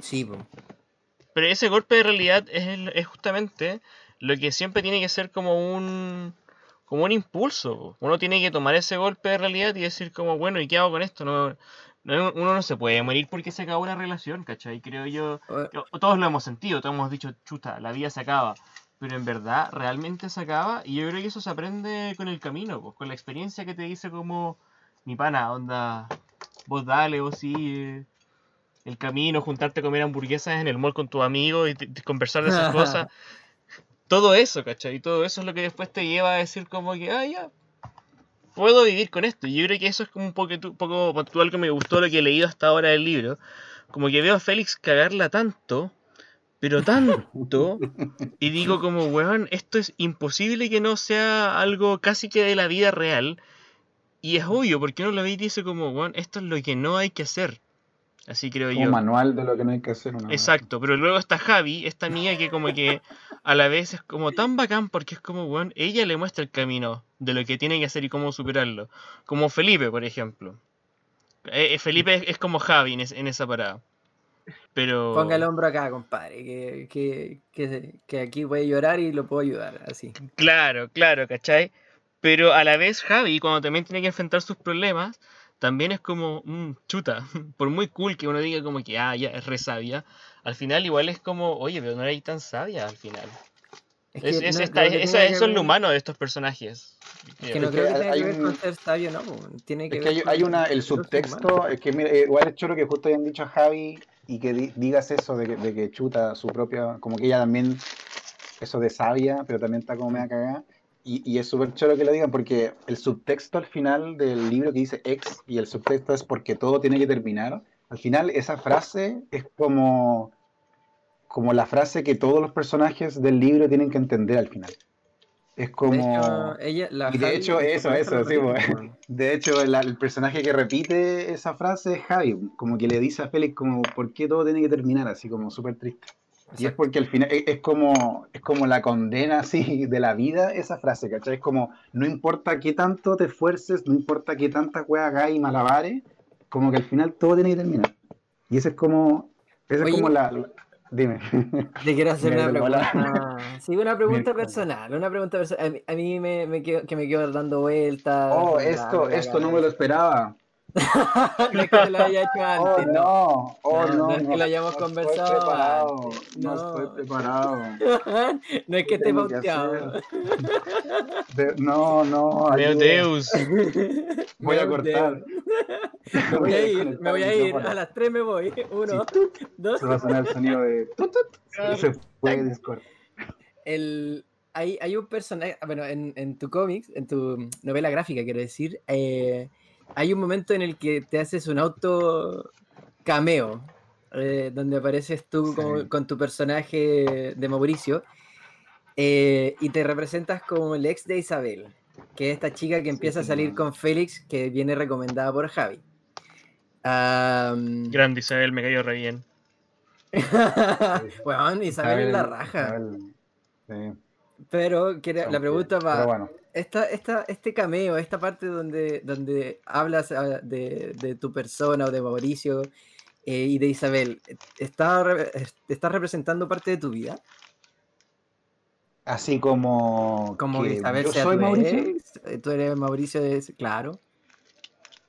Sí, po. Pero ese golpe de realidad es, el- es justamente lo que siempre tiene que ser como un como un impulso. Uno tiene que tomar ese golpe de realidad y decir como, bueno, ¿y qué hago con esto? No, no- uno no se puede morir porque se acabó una relación, ¿cachai? Creo yo, todos lo hemos sentido, todos hemos dicho, chuta, la vida se acaba. Pero en verdad, realmente se acaba y yo creo que eso se aprende con el camino, pues, con la experiencia que te dice como, mi pana, onda, vos dale, vos sí, el camino, juntarte a comer hamburguesas en el mall con tus amigos y conversar de esas cosas. Todo eso, ¿cachai? Y todo eso es lo que después te lleva a decir como que, ah, ya, puedo vivir con esto. Yo creo que eso es como un poco, poco puntual que me gustó lo que he leído hasta ahora del libro. Como que veo a Félix cagarla tanto, pero tanto, y digo como, weón, esto es imposible que no sea algo casi que de la vida real. Y es obvio, porque uno lo ve y dice como, weón, esto es lo que no hay que hacer. Así creo Un yo. manual de lo que no hay que hacer. una- Exacto, pero luego está Javi, esta niña que como que a la vez es como tan bacán porque es como, weón, ella le muestra el camino de lo que tiene que hacer y cómo superarlo. Como Felipe, por ejemplo. Eh, eh, Felipe es, es como Javi en, es- en esa parada. Pero... Ponga el hombro acá, compadre, que, que, que, que aquí puede llorar y lo puedo ayudar, así. Claro, claro, ¿cachai? Pero a la vez Javi, cuando también tiene que enfrentar sus problemas, también es como, mm, chuta, por muy cool que uno diga como que, ah, ya, es re sabia, al final igual es como, oye, pero no eres tan sabia al final. Es Es- que es no esta- que eso, tenga que eso es lo humano de estos personajes. Es que no Es creo que que tenga hay que ver un- con ser sabio, no. po, Tiene que Es ver que hay, con- hay una, el subtexto, es que mira, igual es choro que justo hayan dicho a Javi y que di- digas eso de que, de que chuta su propia, como que ella también, eso de sabia, pero también está como media cagada. Y, y es súper choro que lo digan porque el subtexto al final del libro que dice ex y el subtexto es porque todo tiene que terminar. Al final esa frase es como, como la frase que todos los personajes del libro tienen que entender al final. Es De como... hecho, ella, la y de Javi hecho, eso, eso, sí, pues. De hecho, el, el personaje que repite esa frase es Javi, como que le dice a Félix como, ¿por qué todo tiene que terminar así, como súper triste? Y es Exacto. porque al final es, es como, es como la condena así de la vida esa frase, ¿cachai? Es como, no importa qué tanto te esfuerces, no importa qué tanta cueva hagas y malabares, como que al final todo tiene que terminar. Y esa es como, esa es como la, la- Dime. Te quiero hacer Me una pregunta. Sí, una pregunta personal. Una pregunta personal. A mí, a mí me, me quedo, que me quedo dando vueltas. Oh, esto, esto no me lo esperaba. no es que te lo haya hecho Oh, antes. no, oh, No, no, no es que lo hayamos conversado antes. No, No. estoy preparado. no es que esté pauteado. De- no, no, Meu ayuda. Deus. Voy a cortar. Me voy a ir, me voy a ir. A las 3 me voy. Uno, dos. Se va a sonar el sonido de. se fue Discord. el, hay, hay un personaje, bueno, en, en tu cómics, en tu novela gráfica, quiero decir, eh, hay un momento en el que te haces un auto cameo, eh, donde apareces tú Sí. con tu personaje de Mauricio, eh, y te representas como el ex de Isabel, que es esta chica que empieza a salir con Félix, que viene recomendada por Javi. Grande Isabel, me cayó re bien. Weón, Isabel es la raja. Isabel, sí, Pero la pregunta va, Pero bueno, esta, esta, este cameo, esta parte donde, donde hablas ah, de, de tu persona o de Mauricio eh, y de Isabel, ¿está, ¿está representando parte de tu vida? así como. Como que Isabel yo sea soy tu Mauricio. ex, eh, tú eres Mauricio, es, claro.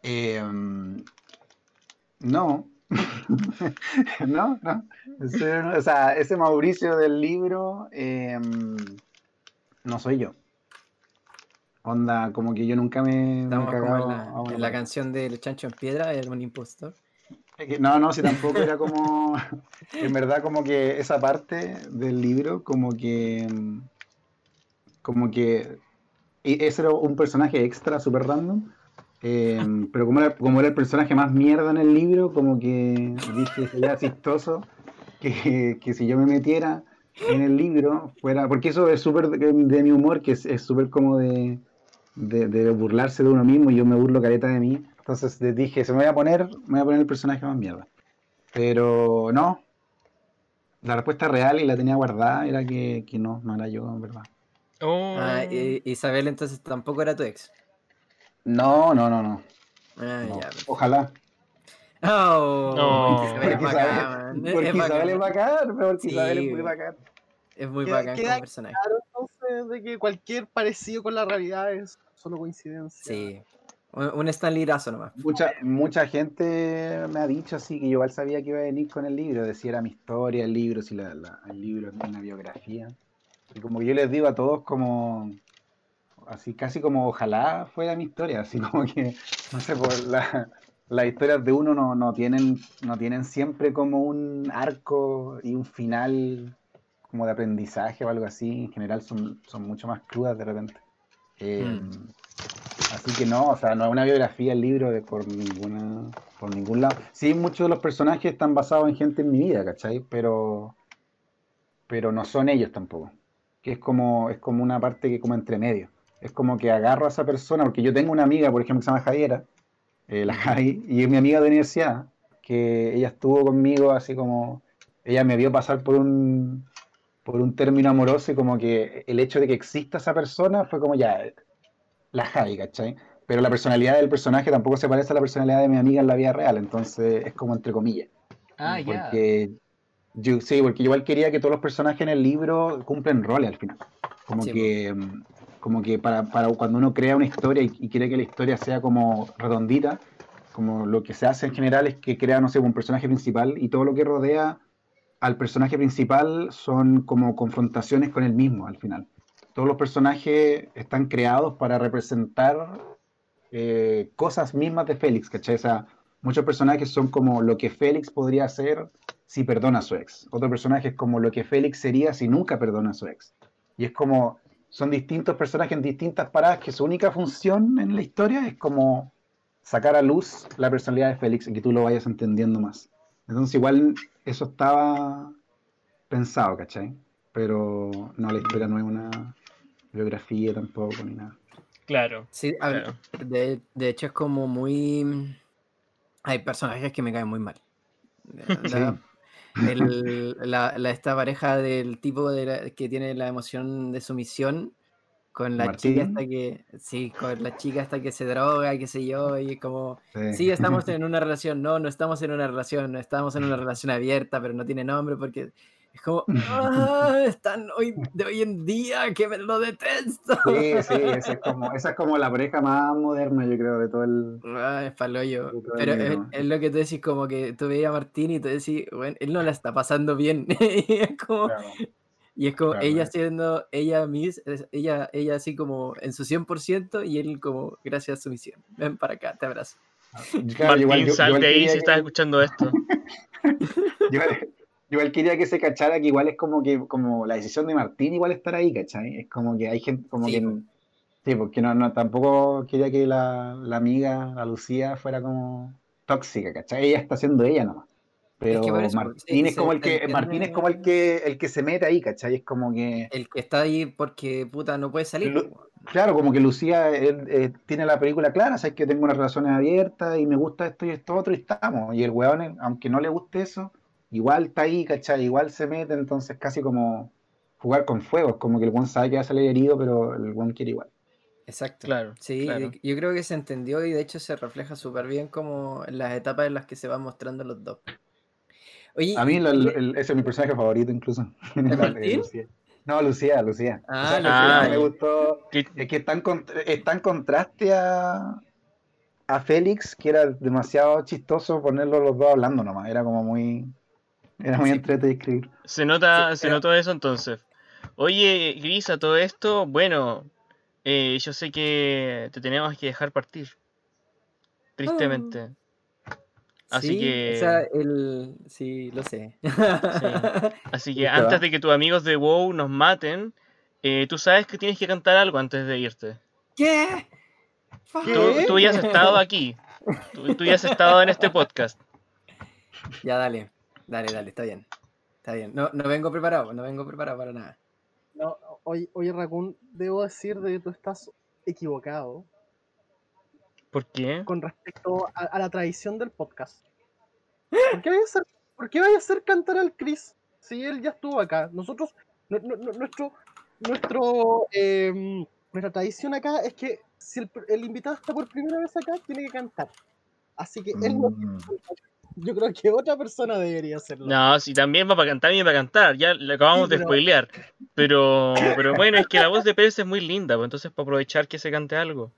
Em, no. no, no- O sea, ese Mauricio del libro em, no soy yo. Onda, como que yo nunca me, me he Estamos como cagado en a la, en la canción del Chancho en Piedra, el un impostor. No, no, si tampoco era como, en verdad como que esa parte del libro, como que, como que, y ese era un personaje extra, súper random, eh, pero como era, como era el personaje más mierda en el libro, como que dije, sería chistoso que, que si yo me metiera en el libro fuera, porque eso es súper de, de mi humor, que es súper como de, de, de burlarse de uno mismo, y yo me burlo careta de mí. Entonces les dije, se me voy a poner, me voy a poner el personaje más mierda. Pero no. La respuesta real y la tenía guardada era que, que no, no era yo, en verdad. Oh, Ah, y- Isabel entonces tampoco era tu ex. No, no, no, no. Ah, no. ya. Ojalá. Oh, No. Isabel es Porque bacán, Isabel, es porque Isabel es bacán. bacán, porque Sí, Isabel es muy bacán. Es muy bacán como personaje. Claro, entonces, de que cualquier parecido con la realidad es solo coincidencia. Sí. Un, un Stanleyrazo nomás. Mucha, mucha gente me ha dicho así que yo igual sabía que iba a venir con el libro, de si era mi historia, el libro, si la, la- el libro es una biografía. Y como yo les digo a todos como así casi como ojalá fuera mi historia, así como que, no sé, por la, las historias de uno no, no tienen, no tienen siempre como un arco y un final como de aprendizaje o algo así, en general son, son mucho más crudas de repente. Eh, Mm. Así que no, o sea, no es una biografía el libro de por ninguna, por ningún lado. Sí, muchos de los personajes están basados en gente en mi vida, ¿cachai? Pero, pero no son ellos tampoco. Que es como, es como una parte que como entre medio. Es como que agarro a esa persona, porque yo tengo una amiga, por ejemplo, que se llama Javiera, eh, la Javi, y es mi amiga de universidad, que ella estuvo conmigo así como, ella me vio pasar por un, por un término amoroso y como que el hecho de que exista esa persona fue como ya, la Javi, ¿cachai? Pero la personalidad del personaje tampoco se parece a la personalidad de mi amiga en la vida real, entonces es como entre comillas. Ah, ya. Porque yo, sí, porque yo igual quería que todos los personajes en el libro cumplen roles al final. Como Sí, que, como que para, para cuando uno crea una historia y, y quiere que la historia sea como redondita, como lo que se hace en general es que crea, no sé, un personaje principal y todo lo que rodea al personaje principal son como confrontaciones con él mismo al final. Todos los personajes están creados para representar eh, cosas mismas de Félix, ¿cachai? O sea, muchos personajes son como lo que Félix podría hacer si perdona a su ex. Otro personaje como lo que Félix sería si nunca perdona a su ex. Y es como, son distintos personajes en distintas paradas que su única función en la historia es como sacar a luz la personalidad de Félix y que tú lo vayas entendiendo más. Entonces igual eso estaba pensado, ¿cachai? Pero no, la historia no es una biografía tampoco ni nada. Claro. Sí, a ver, claro. de, de hecho es como muy... Hay personajes que me caen muy mal. La, el- la- la- esta pareja del tipo de la- que tiene la emoción de sumisión con la chica Martín. hasta que... Sí, con la chica hasta que se droga, qué sé yo, y como... Sí, Sí, estamos en una relación. No, no estamos en una relación. no Estamos en una relación abierta, pero no tiene nombre porque es como. "Ah, están hoy, de hoy en día que me lo detesto. Sí, sí, esa es, como, esa es como la pareja más moderna, yo creo, de todo el... Ah, es paloyo. Pero es, es lo que tú decís, como que tú veías a Martín y tú decís, bueno, él no la está pasando bien. y es como, Claro. Y es como claro, ella siendo ella mis, es- ella, ella así como en su 100% y él como gracias a su misión. Ven para acá, te abrazo. Claro, Martín, igual- yo- yo salte igual ahí si que- estás escuchando esto. Yo igual, igual quería que se cachara que igual es como que como la decisión de Martín igual estar ahí, ¿cachai? Es como que hay gente, como Sí, que... Sí, porque no, no, tampoco quería que la, la amiga, la Lucía, fuera como tóxica, ¿cachai? Ella está siendo ella nomás. Pero que por eso, Martín es como el que, Martín es como el que, el que se mete ahí, ¿cachai? Es como que, El que está ahí porque puta no puede salir. Claro, como que Lucía él, eh, tiene la película clara, sabes que tengo una relación abierta y me gusta esto y esto otro y estamos. Y el weón, eh, aunque no le guste eso, igual está ahí, ¿cachai? Igual se mete, entonces casi como jugar con fuego, es como que el weón sabe que va a salir herido, pero el weón quiere igual. Exacto. Claro, Sí, claro. yo creo que se entendió y de hecho se refleja súper bien como en las etapas en las que se van mostrando los dos. Oye, A mí y- lo- el- y- el- ese es mi personaje favorito incluso. Lucía. No, Lucía, Lucía. Ah, O sea, Lucía. Lucía me gustó. ¿Qué- Es que está en, cont- está en contraste a, a Félix, que era demasiado chistoso ponerlos los dos hablando nomás. Era como muy. Era muy Sí. entretenido de escribir. Se nota, Sí, se pero- notó eso entonces. Oye, Gris, a todo esto, bueno, eh, yo sé que te tenemos que dejar partir. Tristemente. Así sí, que- o sea, el... sí, lo sé. Así que antes de que tus amigos de WoW nos maten, eh, tú sabes que tienes que cantar algo antes de irte. ¿Qué? Tú, ¿Qué? tú ya has estado aquí. Tú, tú ya has estado en este podcast. Ya, dale, dale, dale, está bien. Está bien. No, no vengo preparado, no vengo preparado para nada. No, oye, oye, Raccoon, debo decir de que tú estás equivocado ¿Por qué? con respecto a, a la tradición del podcast. ¿Por qué vaya a hacer, por qué vaya a hacer cantar al Chris si él ya estuvo acá? Nosotros, nu- nu- nu- nuestro, nuestro, em, nuestra tradición acá es que si el, el invitado está por primera vez acá, tiene que cantar. Así que él no, Mm. yo creo que otra persona debería hacerlo. No, si también va para cantar, viene para cantar. Ya le acabamos Sí, de spoilear. Pero, pero bueno, es que la voz de Pérez es muy linda, pues entonces para aprovechar que se cante algo.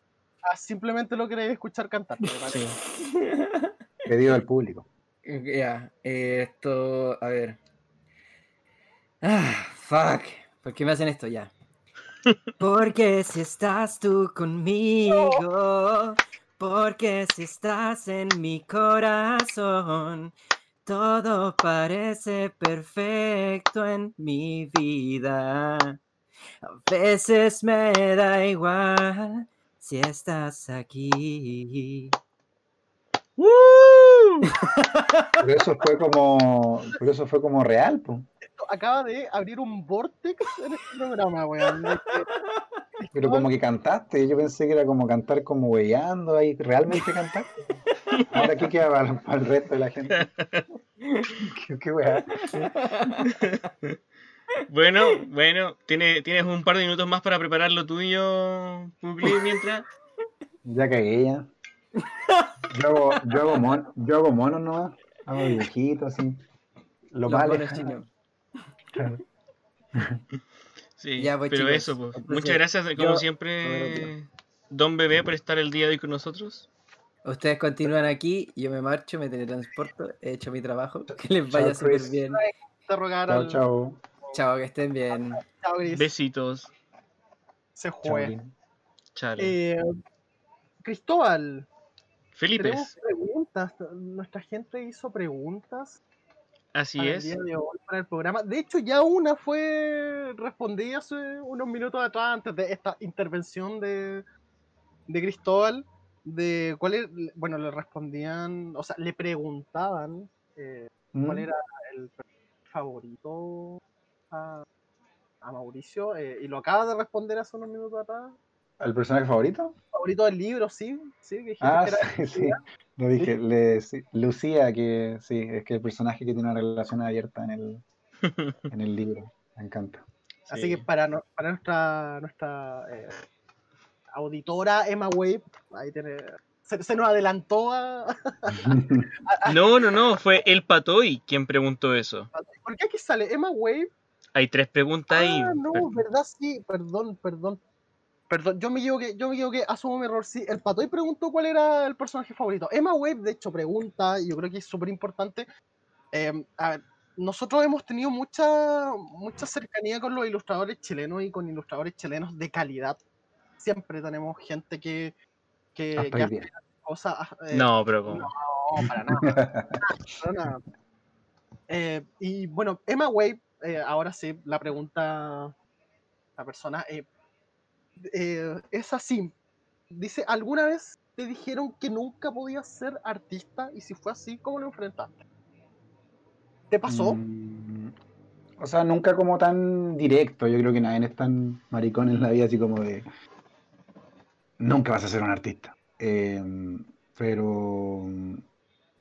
Ah, simplemente lo queréis escuchar cantar. Sí. Pedido al público. Ya, eh, esto, a ver. Ah, fuck. ¿Por qué me hacen esto ya? Porque si estás tú conmigo, porque si estás en mi corazón, todo parece perfecto en mi vida. A veces me da igual si estás aquí. ¡Woo! Pero eso fue como, pero eso fue como real, pues. Esto acaba de abrir un vortex en este programa, weón. Pero como que cantaste, yo pensé que era como cantar como weyando ahí, realmente cantaste. Ahora aquí queda para, para el resto de la gente. qué, qué weá. Bueno, bueno, ¿tienes, tienes un par de minutos más para preparar lo tuyo, Pugli, mientras. Ya cagué ya. Yo hago, yo hago mono, yo hago mono no, hago dibujito así. Lo más. Claro. Sí, Ya, pues, pero chicos, eso, pues. entonces, Muchas gracias, como yo- Bueno, siempre, Don Bebé, por estar el día de hoy con nosotros. Ustedes continúan aquí, yo me marcho, me teletransporto, he hecho mi trabajo, que les vaya súper bien. Chao, al. chao. Chao, que estén bien. Chao, Gris. Besitos. Se. Lin. Chale. Eh, Cristóbal, Felipe, tenemos preguntas. Nuestra gente hizo preguntas así para el es. día de hoy para el programa. De hecho, ya una fue respondida hace unos minutos atrás, antes de esta intervención de, de Cristóbal. De cuál es, bueno, le respondían, o sea, le preguntaban eh, cuál ¿Mm? era el favorito a, a Mauricio, eh, y lo acaba de responder hace unos minutos atrás. ¿El personaje favorito? Favorito del libro, sí, sí, que Ah, que era- sí, sí. Lo dije. Le, sí, Lucía, que sí, es que el personaje que tiene una relación abierta en el, en el libro. Me encanta. Así Sí. que para, no- para nuestra, nuestra eh, auditora Emma Wave, ahí tiene, se, se nos adelantó a, No, no, no, fue el Patoy quien preguntó eso. ¿Por qué aquí sale Emma Wave? Hay tres preguntas ahí. Ah, no, verdad, sí, perdón, perdón. Perdón, yo me equivoqué, yo me equivoqué, asumo mi error. Sí, el Patoy preguntó cuál era el personaje favorito. Emma Wave, de hecho, pregunta, y yo creo que es súper importante. eh, a ver, nosotros hemos tenido mucha, mucha cercanía con los ilustradores chilenos y con ilustradores chilenos de calidad. Siempre tenemos gente que, que, que hoy hace cosas. eh, No, pero como. no, para nada. para nada. Eh, y bueno, Emma Wave, eh, ahora sí, la pregunta, la persona, eh, eh, es así. Dice, ¿alguna vez te dijeron que nunca podías ser artista? Y si fue así, ¿cómo lo enfrentaste? ¿Te pasó? Mm, O sea, nunca como tan directo. Yo creo que nadie es tan maricón en la vida, así como de. Nunca vas a ser un artista. Eh, pero.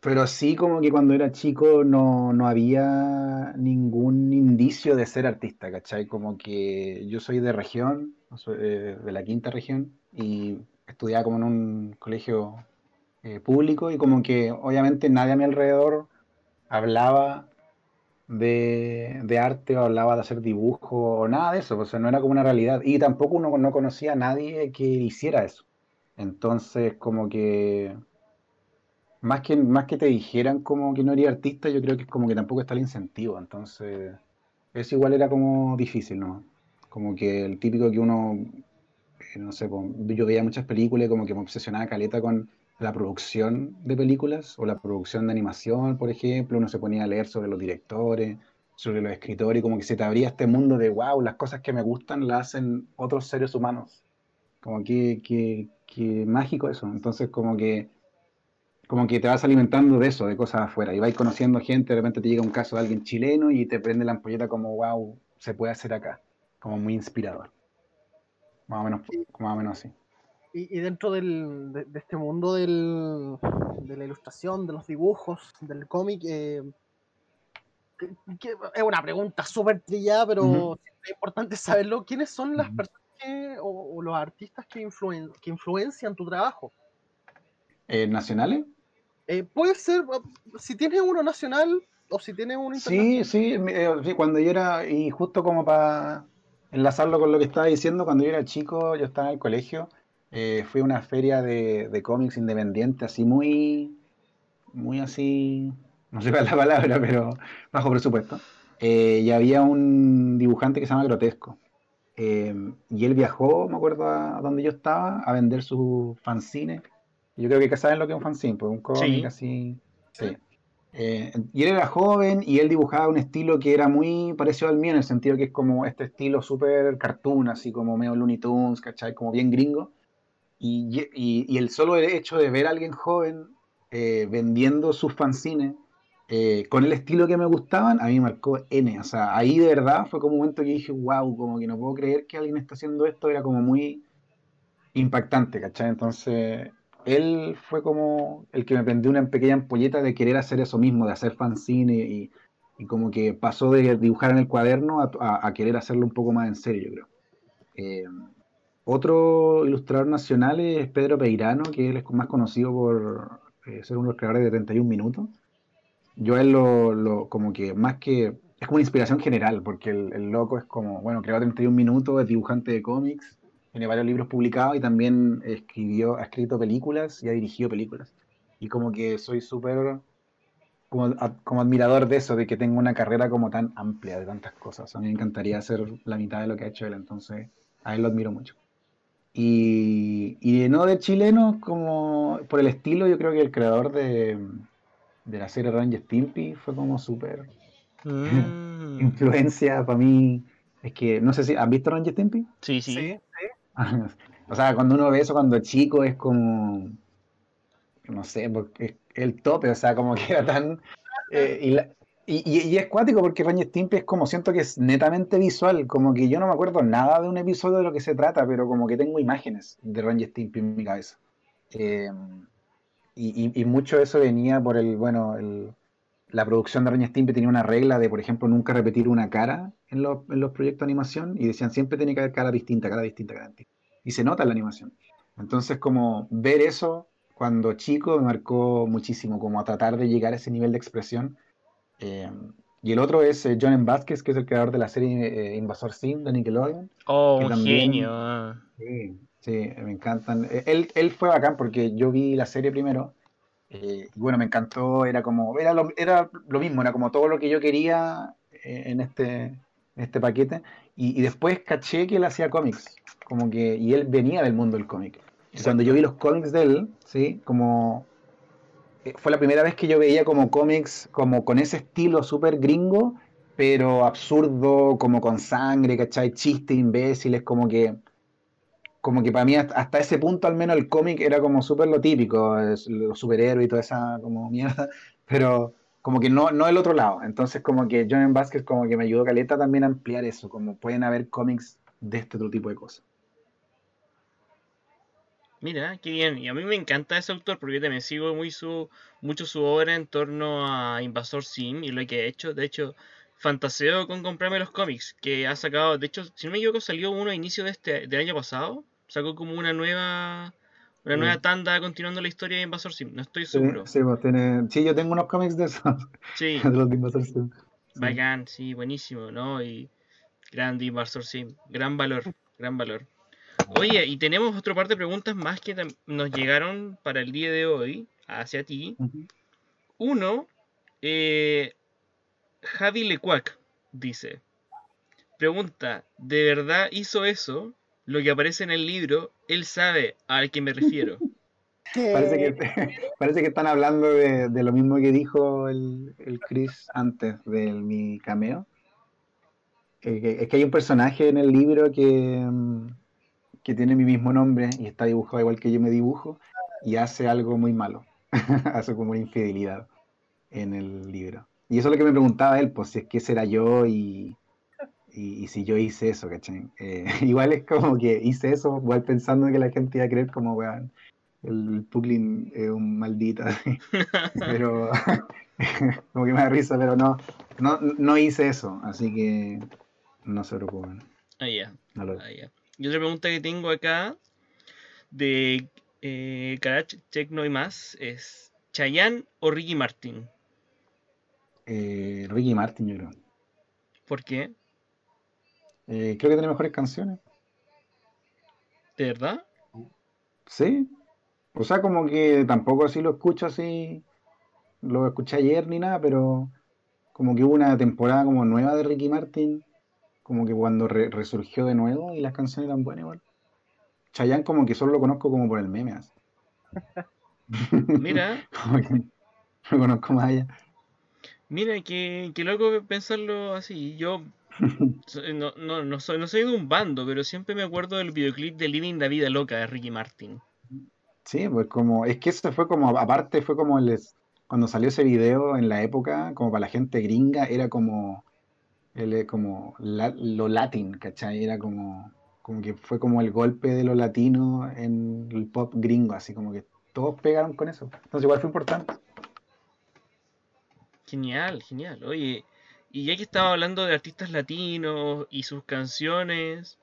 Pero sí, como que cuando era chico no, no había ningún indicio de ser artista, ¿cachai? Como que yo soy de región, eh, de la quinta región, y estudiaba como en un colegio eh, público, y como que obviamente nadie a mi alrededor hablaba de, de arte o hablaba de hacer dibujo o nada de eso, o sea, no era como una realidad. Y tampoco uno no conocía a nadie que hiciera eso. Entonces, como que más que, más que te dijeran como que no eres artista, yo creo que como que tampoco está el incentivo. Entonces, eso igual era como difícil, ¿no? Como que el típico que uno, eh, no sé, yo veía muchas películas como que me obsesionaba caleta con la producción de películas o la producción de animación, por ejemplo, uno se ponía a leer sobre los directores, sobre los escritores, y como que se te abría este mundo de, wow, las cosas que me gustan las hacen otros seres humanos. Como que, que, que mágico eso. Entonces, como que, como que te vas alimentando de eso, de cosas afuera, y vas conociendo gente, de repente te llega un caso de alguien chileno y te prende la ampolleta como, wow, se puede hacer acá. Como muy inspirador. Más o menos, más o menos así. Y, y dentro del, de, de este mundo del, de la ilustración, de los dibujos, del cómic, eh, que- que es una pregunta súper trillada, pero siempre es importante saberlo. ¿Quiénes son las personas que, o, o los artistas que, influen- que influencian tu trabajo? Eh, ¿Nacionales? Eh, puede ser, uh, si tienes uno nacional o si tienes uno internacional. Sí, eh, sí, cuando yo era, y justo como para enlazarlo con lo que estaba diciendo, cuando yo era chico, yo estaba en el colegio, eh, fui a una feria de, de cómics independiente, así muy, muy así, no sé cuál es la palabra, pero bajo presupuesto. Eh, y había un dibujante que se llama Grotesco. Eh, y él viajó, me acuerdo, a, a donde yo estaba, a vender sus fanzines. Yo creo que saben lo que es un fanzine, pues un cómic Sí. así. Sí. Eh, y él era joven y él dibujaba un estilo que era muy parecido al mío, en el sentido que es como este estilo súper cartoon, así como medio Looney Tunes, ¿cachai? Como bien gringo. Y, y- y el solo hecho de ver a alguien joven eh, vendiendo sus fanzines eh, con el estilo que me gustaban, a mí marcó N. O sea, ahí de verdad fue como un momento que dije, wow, como que no puedo creer que alguien está haciendo esto. Era como muy impactante, ¿cachai? Entonces, él fue como el que me prendió una pequeña ampolleta de querer hacer eso mismo, de hacer fanzine y, y como que pasó de dibujar en el cuaderno a, querer hacerlo un poco más en serio, yo creo. Eh, otro ilustrador nacional es Pedro Peirano, que él es más conocido por eh, ser uno de los creadores de 31 minutos. Yo a él lo, lo- como que más que es como una inspiración general, porque el, el loco es como, bueno, creó 31 minutos, es dibujante de cómics, tiene varios libros publicados y también escribió, ha escrito películas y ha dirigido películas. Y como que soy súper como, a- como admirador de eso, de que tenga una carrera como tan amplia de tantas cosas. A mí me encantaría hacer la mitad de lo que ha hecho él, entonces a él lo admiro mucho. Y, y no de chileno, como por el estilo, yo creo que el creador de, de la serie Ranger Stimpy fue como súper Mm. influencia para mí. Es que, no sé si, ¿han visto Ranger Stimpy? Sí, sí. Sí, O sea, cuando uno ve eso cuando chico es como, no sé, porque es el tope, o sea, como que era tan... eh, y, es cuático porque Ranger Stimpy es como, siento que es netamente visual, como que yo no me acuerdo nada de un episodio de lo que se trata, pero como que tengo imágenes de Ranger Stimpy en mi cabeza. Eh, y- y mucho de eso venía por el, bueno, el, la producción de Ranger Stimpy tenía una regla de, por ejemplo, nunca repetir una cara en los, en los proyectos de animación y decían siempre tiene que haber cara distinta, cara distinta, cara distinta. Y se nota en la animación. Entonces, como ver eso cuando chico me marcó muchísimo, como a tratar de llegar a ese nivel de expresión. Eh, y el otro es eh, John M. Vázquez, que es el creador de la serie eh, Invasor Sim de Nickelodeon. Oh, un también- genio. ah. Sí, sí, me encantan. Eh, Él, él fue bacán porque yo vi la serie primero. Eh, y bueno, me encantó. Era como, era lo, era lo mismo, era como todo lo que yo quería eh, en este, en este paquete. Y, y después caché que él hacía cómics. Como que, y él venía del mundo del cómic. Y cuando yo vi los cómics de él, sí, como eh, fue la primera vez que yo veía como cómics como con ese estilo súper gringo, pero absurdo, como con sangre, ¿cachai? Chistes imbéciles, como que como que para mí hasta, ese punto al menos el cómic era como súper lo típico, los superhéroes y toda esa como mierda, pero como que no, no el otro lado. Entonces como que John. Vázquez como que me ayudó Caleta también a ampliar eso, como pueden haber cómics de este otro tipo de cosas. Mira, qué bien. Y a mí me encanta ese autor porque yo también sigo muy su, mucho su obra en torno a Invasor Sim y lo que ha hecho. De hecho, fantaseo con comprarme los cómics que ha sacado. De hecho, si no me equivoco, salió uno a inicio de este del año pasado. Sacó como una nueva una Sí. nueva tanda continuando la historia de Invasor Sim. No estoy Sí, seguro. sí, pues, tiene- sí, yo tengo unos cómics de esos, Sí, de los de Invasor Sim. Sí. bacán, sí, buenísimo, ¿no? Y grande Invasor Sim. Gran valor, gran valor. Oye, y tenemos otro par de preguntas más que nos llegaron para el día de hoy hacia ti. Uno, eh, Javi Lecuac dice, pregunta, ¿de verdad hizo eso? Lo que aparece en el libro, él sabe al que me refiero. Parece que, parece que están hablando de, de lo mismo que dijo el, el Chris antes de mi cameo. Eh, que- es que hay un personaje en el libro que, mm, que tiene mi mismo nombre y está dibujado igual que yo me dibujo y hace algo muy malo. hace como una infidelidad en el libro. Y eso es lo que me preguntaba él, pues si es que ese era yo y, y, y si yo hice eso, ¿cachai? Eh, igual es como que hice eso, igual pensando que la gente iba a creer como, weón, el Puglin es un maldito, así. pero como que me da risa, pero no, no, no hice eso, así que no se preocupen. Ah, ya, no ah. Y otra pregunta que tengo acá de eh, Karach, Tecno y más es ¿Chayanne o Ricky Martin? Eh, Ricky Martin, yo creo. ¿Por qué? Eh, creo que tiene mejores canciones. ¿De verdad? Sí. O sea, como que tampoco así lo escucho así, lo escuché ayer ni nada, pero como que hubo una temporada como nueva de Ricky Martin, como que cuando re- resurgió de nuevo y las canciones eran buenas igual. Chayanne como que solo lo conozco como por el meme así. Mira, Como que no lo conozco más allá. Mira, qué, qué loco pensarlo así. Yo So- No, no, no, soy, no soy de un bando, pero siempre me acuerdo del videoclip de Living la Vida Loca de Ricky Martin. Sí, pues como, es que eso fue como, aparte fue como el, cuando salió ese video en la época, como para la gente gringa, era como, el, eh, como la- lo latin, ¿cachai? Era como, como que fue como el golpe de lo latino en el pop gringo, así como que todos pegaron con eso. Entonces igual fue importante. Genial, genial. Oye, y ya que estaba hablando de artistas latinos y sus canciones,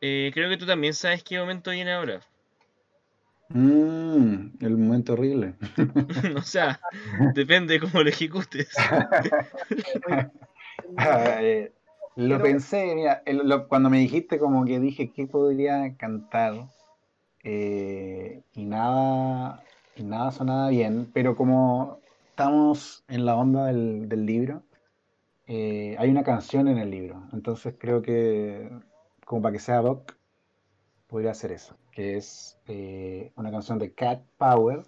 eh, creo que tú también sabes qué momento viene ahora. Mm, el momento horrible. o sea, depende de cómo lo ejecutes. Lo Pero- pensé, mira, el- lo- cuando me dijiste como que dije qué podría cantar eh, y nada, y nada sonaba bien, pero como estamos en la onda del, del libro, eh, hay una canción en el libro, entonces creo que como para que sea doc, podría ser eso, que es eh, una canción de Cat Power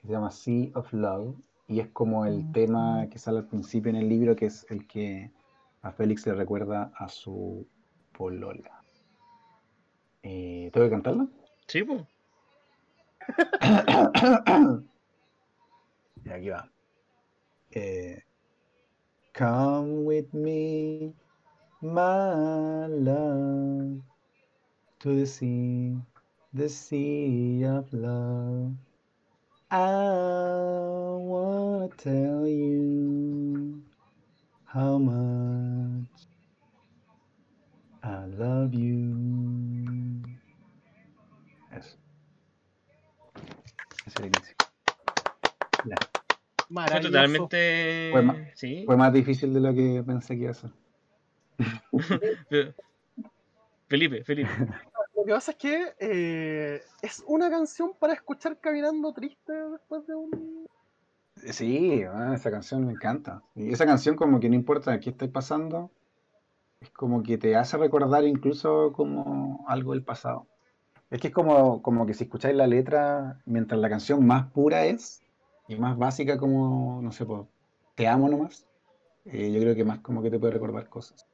que se llama Sea of Love y es como el tema que sale al principio en el libro, que es el que a Félix le recuerda a su polola. Eh, ¿Tengo que cantarla? Sí, pues. y aquí va. Eh, Come with me, my love, to the sea, the sea of love. I wanna tell you how much I love you. Ese es. Fue totalmente. Fue ma- Sí. Fue más difícil de lo que pensé que iba a ser. Felipe, Felipe. Lo que pasa es que eh, es una canción para escuchar caminando triste después de un. Sí, ah, esa canción me encanta. Y esa canción como que no importa qué estés pasando, es como que te hace recordar incluso como algo del pasado. Es que es como, como que si escucháis la letra, mientras la canción más pura es, y más básica como, no sé, pues, te amo nomás, eh, yo creo que más como que te puede recordar cosas.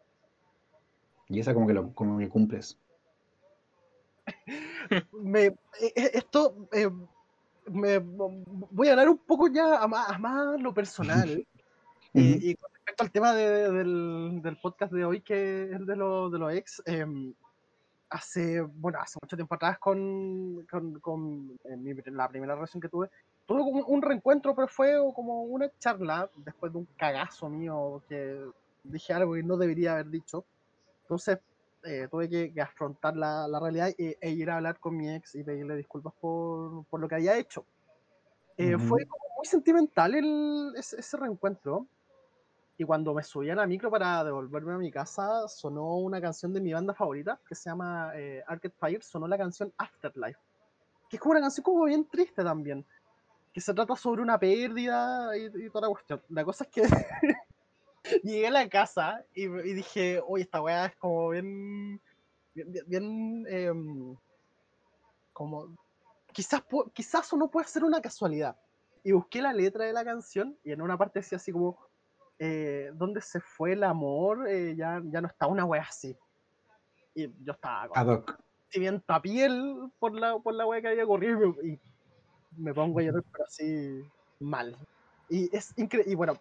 Y esa como que lo, como que cumples. Me, eh, eh, esto. eh, me, voy a hablar un poco ya a más, a más lo personal. y con respecto al tema de- del, del podcast de hoy, que es el de, lo- de los ex, em, hace, bueno, hace mucho tiempo atrás con, con, con en mi- la primera relación que tuve, tuve como un reencuentro, pero fue como una charla después de un cagazo mío que dije algo que no debería haber dicho. Entonces eh, tuve que, afrontar la, la realidad e, e ir a hablar con mi ex y pedirle disculpas por, por lo que había hecho. Eh, Fue como muy sentimental el, ese, ese reencuentro. Y cuando me subí a la micro para devolverme a mi casa, sonó una canción de mi banda favorita que se llama eh, Arcade Fire. Sonó la canción Afterlife, que es como una canción como bien triste también, que se trata sobre una pérdida y, y toda la cuestión. La cosa es que llegué a la casa y, y dije, oye, esta weá es como bien. bien, bien- bien, em, como. Quizás, quizás no puede ser una casualidad. Y busqué la letra de la canción y en una parte decía así como. Eh, ¿Dónde se fue el amor? Eh, ya, ya no está una wea así. Y yo estaba con sentimiento a piel por la, por la wea que había corrido y me, pongo a llorar, pero así mal. Y es increíble. Y bueno,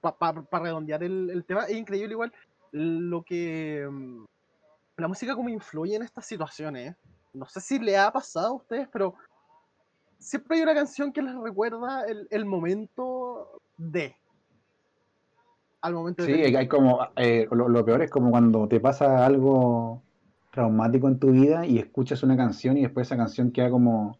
para redondear el, el tema, es increíble igual lo que mm, la música como influye en estas situaciones. ¿eh? No sé si le ha pasado a ustedes, pero siempre hay una canción que les recuerda el, el momento de. Al momento de Sí, hay como, eh, lo, lo peor es como cuando te pasa algo traumático en tu vida y escuchas una canción y después esa canción queda como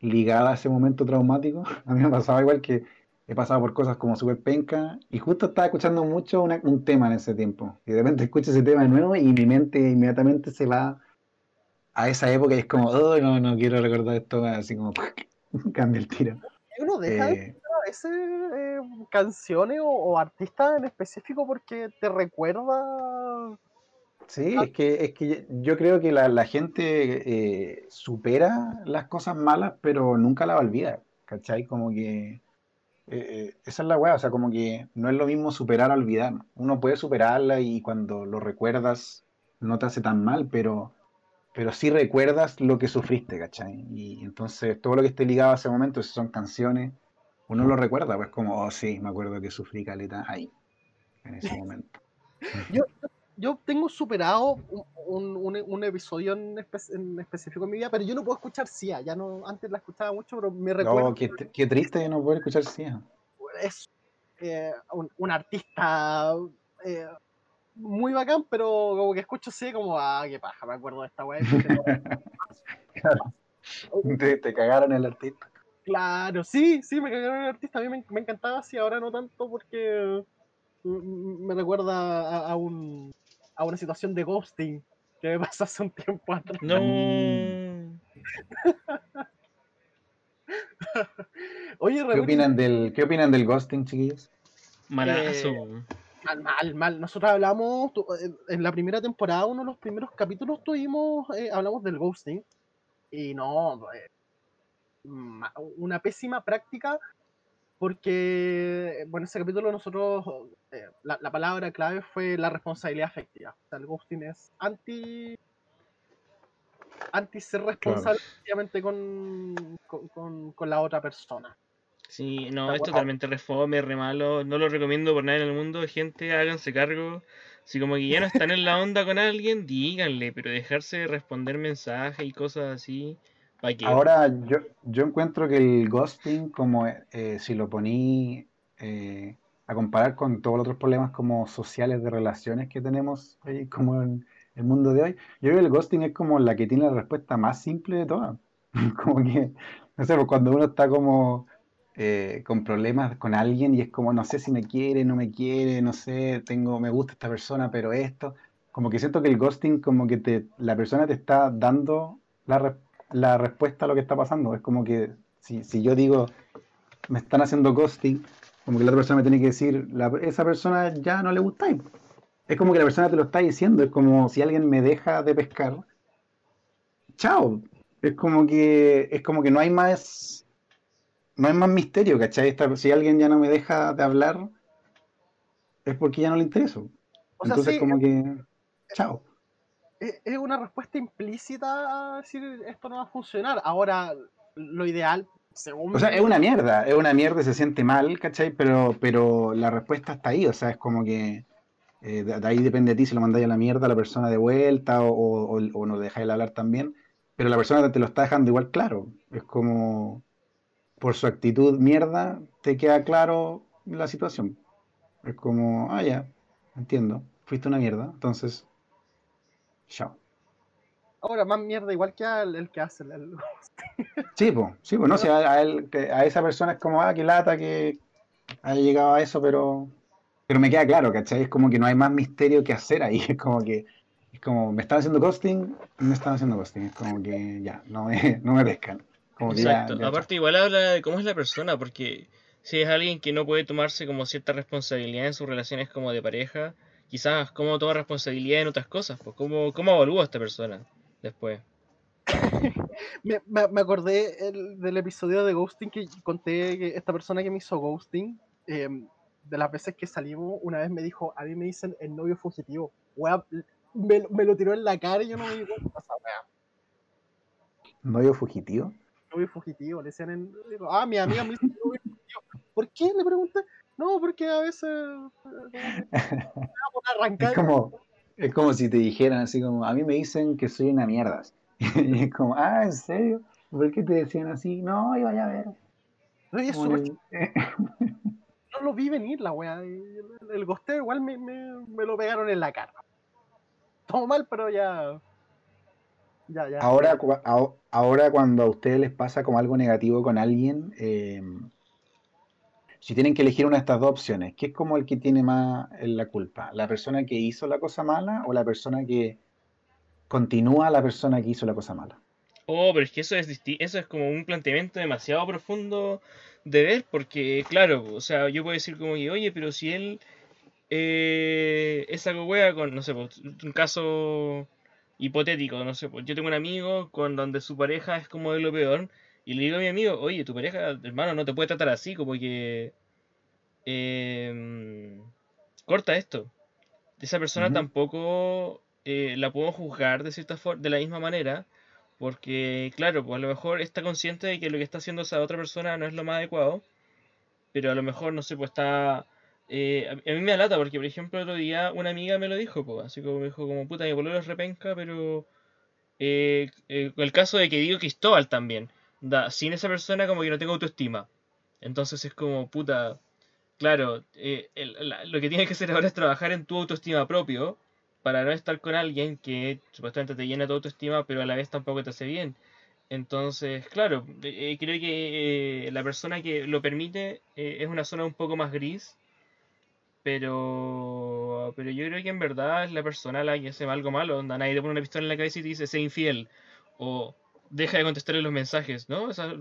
ligada a ese momento traumático. A mí me pasaba igual que he pasado por cosas como súper penca y justo estaba escuchando mucho una- un tema en ese tiempo. Y de repente escucho ese tema de nuevo y mi mente inmediatamente se va a esa época y es como, oh, no, no quiero recordar esto, así como cambia el tiro. Uno deja de Eh, a veces eh, canciones o, o artistas en específico porque te recuerda. Sí, es que, es que yo creo que la, la gente eh, supera las cosas malas, pero nunca las olvida, ¿cachai? Como que eh, eh, esa es la weá, o sea, como que no es lo mismo superar a olvidar. Uno puede superarla y cuando lo recuerdas no te hace tan mal, pero, pero sí recuerdas lo que sufriste, ¿cachai? Y entonces todo lo que esté ligado a ese momento, si son canciones, uno lo recuerda, pues como, oh sí, me acuerdo que sufrí caleta ahí, en ese momento. Yo, yo tengo superado un, un, un episodio en, espe- en específico en mi vida, pero yo no puedo escuchar Sia. Ya no, antes la escuchaba mucho, pero me recuerdo No, qué, qué triste no poder escuchar Sia. es eh, un, un artista eh, muy bacán, pero como que escucho Sia como, ah, qué paja, me acuerdo de esta weá. Te, te cagaron el artista. Claro, sí, sí, me cagaron el artista. A mí me, me encantaba Sia, ahora no tanto porque me recuerda a, a un, a una situación de ghosting que me pasó hace un tiempo atrás. No. Oye, ¿Qué opinan del, qué opinan del ghosting, chiquillos? Malazo. Eh, Mal, mal, mal. Nosotros hablamos tu- en- la primera temporada, uno de los primeros capítulos tuvimos, eh, hablamos del ghosting. Y no, eh, una pésima práctica porque, bueno, ese capítulo nosotros, eh, la, la palabra clave fue la responsabilidad afectiva. O sea, el ghosting es anti anti ser responsable efectivamente con, con, con- con la otra persona. Sí, no, es totalmente refome, re malo. No lo recomiendo por nada en el mundo. Gente, háganse cargo. Si como que ya no están en la onda con alguien, díganle, pero dejarse de responder mensajes y cosas así. Ahora, yo, yo encuentro que el ghosting, como eh, si lo poní eh, a comparar con todos los otros problemas como sociales de relaciones que tenemos hoy, como en el mundo de hoy, yo creo que el ghosting es como la que tiene la respuesta más simple de todas. Como que, no sé, pues cuando uno está como eh, con problemas con alguien y es como, no sé si me quiere, no me quiere, no sé, tengo, me gusta esta persona, pero esto, como que siento que el ghosting, como que te, la persona te está dando la respuesta la respuesta a lo que está pasando. Es como que si, si yo digo, me están haciendo ghosting, como que la otra persona me tiene que decir, la- esa persona ya no le gusta. Es como que la persona te lo está diciendo, es como si alguien me deja de pescar. Chao. Es como que, es como que no hay más, no hay más misterio, ¿cachai? Esta- si alguien ya no me deja de hablar, es porque ya no le intereso. O sea, Entonces sí, como que, chao. Es una respuesta implícita a decir esto no va a funcionar. Ahora, lo ideal, según O sea, es una mierda, es una mierda y se siente mal, ¿cachai? Pero, pero la respuesta está ahí, o sea, es como que eh, de, ahí depende de ti si lo mandáis a la mierda a la persona de vuelta o, o, o- o no dejáis de hablar también, pero la persona te lo está dejando igual claro, es como por su actitud mierda te queda claro la situación. Es como, ah, ya, entiendo, fuiste una mierda, entonces, chao. ahora más mierda igual que al el que hace el, Sí, pues, sí, pues, no sé, a, a él, que- a esa persona es como, ah, qué lata que haya llegado a eso, pero, pero me queda claro, ¿cachai? Es como que no hay más misterio que hacer ahí, es como que, es como, me están haciendo ghosting, me están haciendo ghosting, es como que ya, no me, no me pescan. Como que ya- Exacto. ya, Aparte, igual habla de cómo es la persona, porque si es alguien que no puede tomarse como cierta responsabilidad en sus relaciones como de pareja, quizás cómo toma responsabilidad en otras cosas, pues cómo, cómo evalúa a esta persona después. me, me- me acordé el- del episodio de Ghosting que conté que esta persona que me hizo Ghosting, eh, de las veces que salimos, una vez me dijo, a mí me dicen el novio fugitivo. Wea, me, me lo tiró en la cara y yo no me di cuenta. O sea, wea, ¿Novio fugitivo? novio fugitivo, le decían, en, digo, ah, mi amiga me dice novio fugitivo. ¿Por qué? Le pregunté. No, porque a veces eh, Es como, es como si te dijeran así como, a mí me dicen que soy una mierda. Y es como, ah, ¿en serio? ¿Por qué te decían así? No, iba a ver. No, y el- no lo vi venir la wea. y El, el gosteo igual me, me, me lo pegaron en la cara. Todo mal, pero ya. Ya, ya. Ahora, ahora cuando a ustedes les pasa como algo negativo con alguien, eh, si tienen que elegir una de estas dos opciones, ¿qué es como el que tiene más eh, la culpa? ¿La persona que hizo la cosa mala o la persona que continúa la persona que hizo la cosa mala? Oh, pero es que eso es eso es como un planteamiento demasiado profundo de ver, porque claro, o sea, yo puedo decir como que, oye, pero si él eh, es algo wea con, no sé, pues, un caso hipotético, no sé, pues yo tengo un amigo con donde su pareja es como de lo peor, Y le digo a mi amigo, oye, tu pareja, hermano, no te puede tratar así, como que... em, corta esto. Esa persona tampoco eh, la puedo juzgar de cierta forma, de la misma manera, porque, claro, pues a lo mejor está consciente de que lo que está haciendo esa otra persona no es lo más adecuado, pero a lo mejor, no sé, pues está... eh, a, a mí me alata porque, por ejemplo, el otro día una amiga me lo dijo, pues, así como me dijo, como puta, mi pololo es repenca, pero... Eh, eh, el caso de que digo Cristóbal también, da, sin esa persona como que no tengo autoestima. Entonces es como, puta, claro, eh, lo que tienes que hacer ahora es trabajar en tu autoestima propio para no estar con alguien que supuestamente te llena tu autoestima, pero a la vez tampoco te hace bien. Entonces, claro, eh, eh, creo que la persona que lo permite es una zona un poco más gris, pero, pero yo creo que en verdad es la persona la que hace algo malo. Onda, nadie te pone una pistola en la cabeza y te dice, sé infiel, o deja de contestarle los mensajes, ¿no? O sea,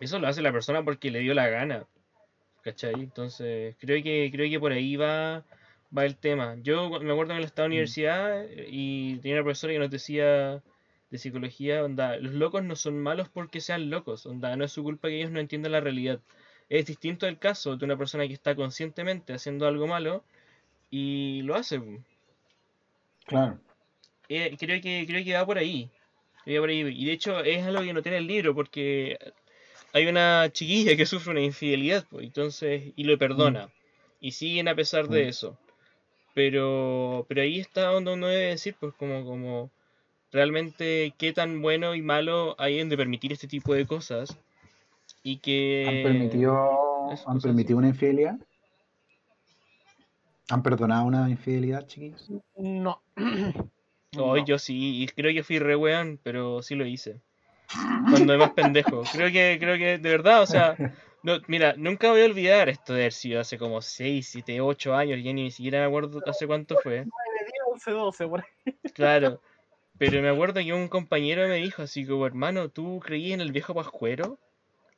eso lo hace la persona porque le dio la gana, ¿cachai? Entonces, creo que, creo que por ahí va, va el tema. Yo me acuerdo en la estaba en la universidad eh, y tenía una profesora que nos decía de psicología, onda, los locos no son malos porque sean locos, onda, no es su culpa que ellos no entiendan la realidad. Es distinto el caso de una persona que está conscientemente haciendo algo malo y lo hace. Claro. Eh, creo que creo que va por ahí. Y de hecho es algo que no tiene el libro porque hay una chiquilla que sufre una infidelidad, pues, entonces y lo perdona y siguen a pesar de Mm. eso. Pero pero ahí está donde uno debe decir pues como como realmente qué tan bueno y malo hay en de permitir este tipo de cosas y que ¿Han permitido, ¿han permitido una infidelidad? ¿Han perdonado una infidelidad, chiquillos? No. Hoy No. yo sí, y creo que fui re weón, pero sí lo hice. Cuando es más pendejo. Creo que, creo que, de verdad, o sea, no, mira, nunca voy a olvidar esto de haber sido hace como 6, 7, 8 años, ya ni siquiera me acuerdo hace cuánto fue. 9, 10, 11, 12, por ahí. Claro. Pero me acuerdo que un compañero me dijo así como, hermano, ¿tú creí en el viejo pascuero?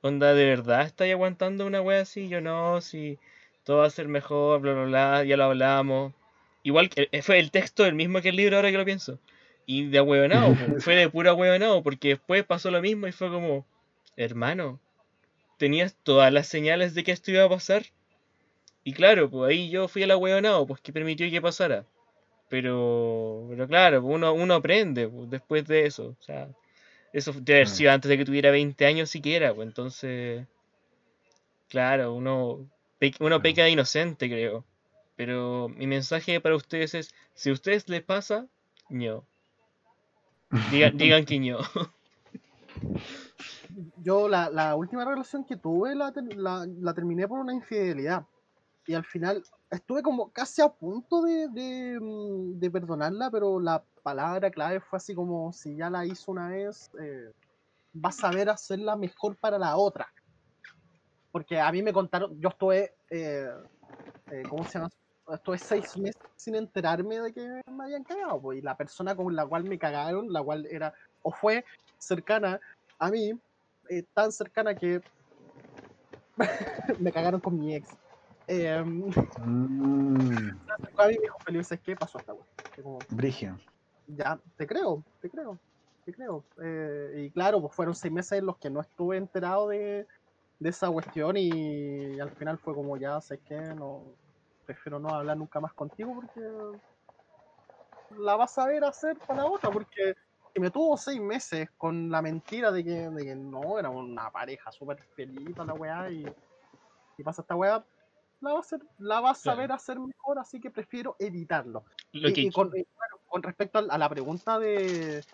Onda, ¿de verdad estáis aguantando una wea así? Yo no, si todo va a ser mejor, bla, bla, bla, ya lo hablamos. Igual que eh, fue el texto el mismo que el libro ahora que lo pienso. Y de ahueonado, fue de puro ahueonado, porque después pasó lo mismo y fue como, hermano, tenías todas las señales de que esto iba a pasar. Y claro, pues ahí yo fui el ahueonado, pues que permitió que pasara. Pero, pero claro, pues, uno, uno aprende pues, después de eso. O sea, eso debe haber Mm. sido antes de que tuviera 20 años siquiera, pues entonces, claro, uno, uno peca de inocente, creo. Pero mi mensaje para ustedes es, si a ustedes les pasa, ño. Digan, digan que ño. Yo la, la última relación que tuve la, la, la terminé por una infidelidad. Y al final estuve como casi a punto de, de, mm, de perdonarla, pero la palabra clave fue así como si ya la hizo una vez, eh, va a saber hacerla mejor para la otra. Porque a mí me contaron, yo estuve, eh, eh, ¿cómo se llama? Estuve seis meses sin enterarme de que me habían cagado. pues, y la persona con la cual me cagaron, la cual era o fue cercana a mí, eh, tan cercana que me cagaron con mi ex. Eh, Mm, a mí y me dijo, Felipe, ¿sabes qué pasó? Y como, Brigio. ya, te creo, te creo, te creo. Eh, y claro, pues fueron seis meses en los que no estuve enterado de, de esa cuestión y, al final fue como, ya, sé que no, prefiero no hablar nunca más contigo porque la vas a ver hacer para otra, porque me tuvo seis meses con la mentira de que, de que no, era una pareja súper feliz para la weá y, y pasa esta weá, la va a hacer, la va a saber hacer mejor, así que prefiero evitarlo. Lo Y, que, y con, y bueno, con respecto a la pregunta de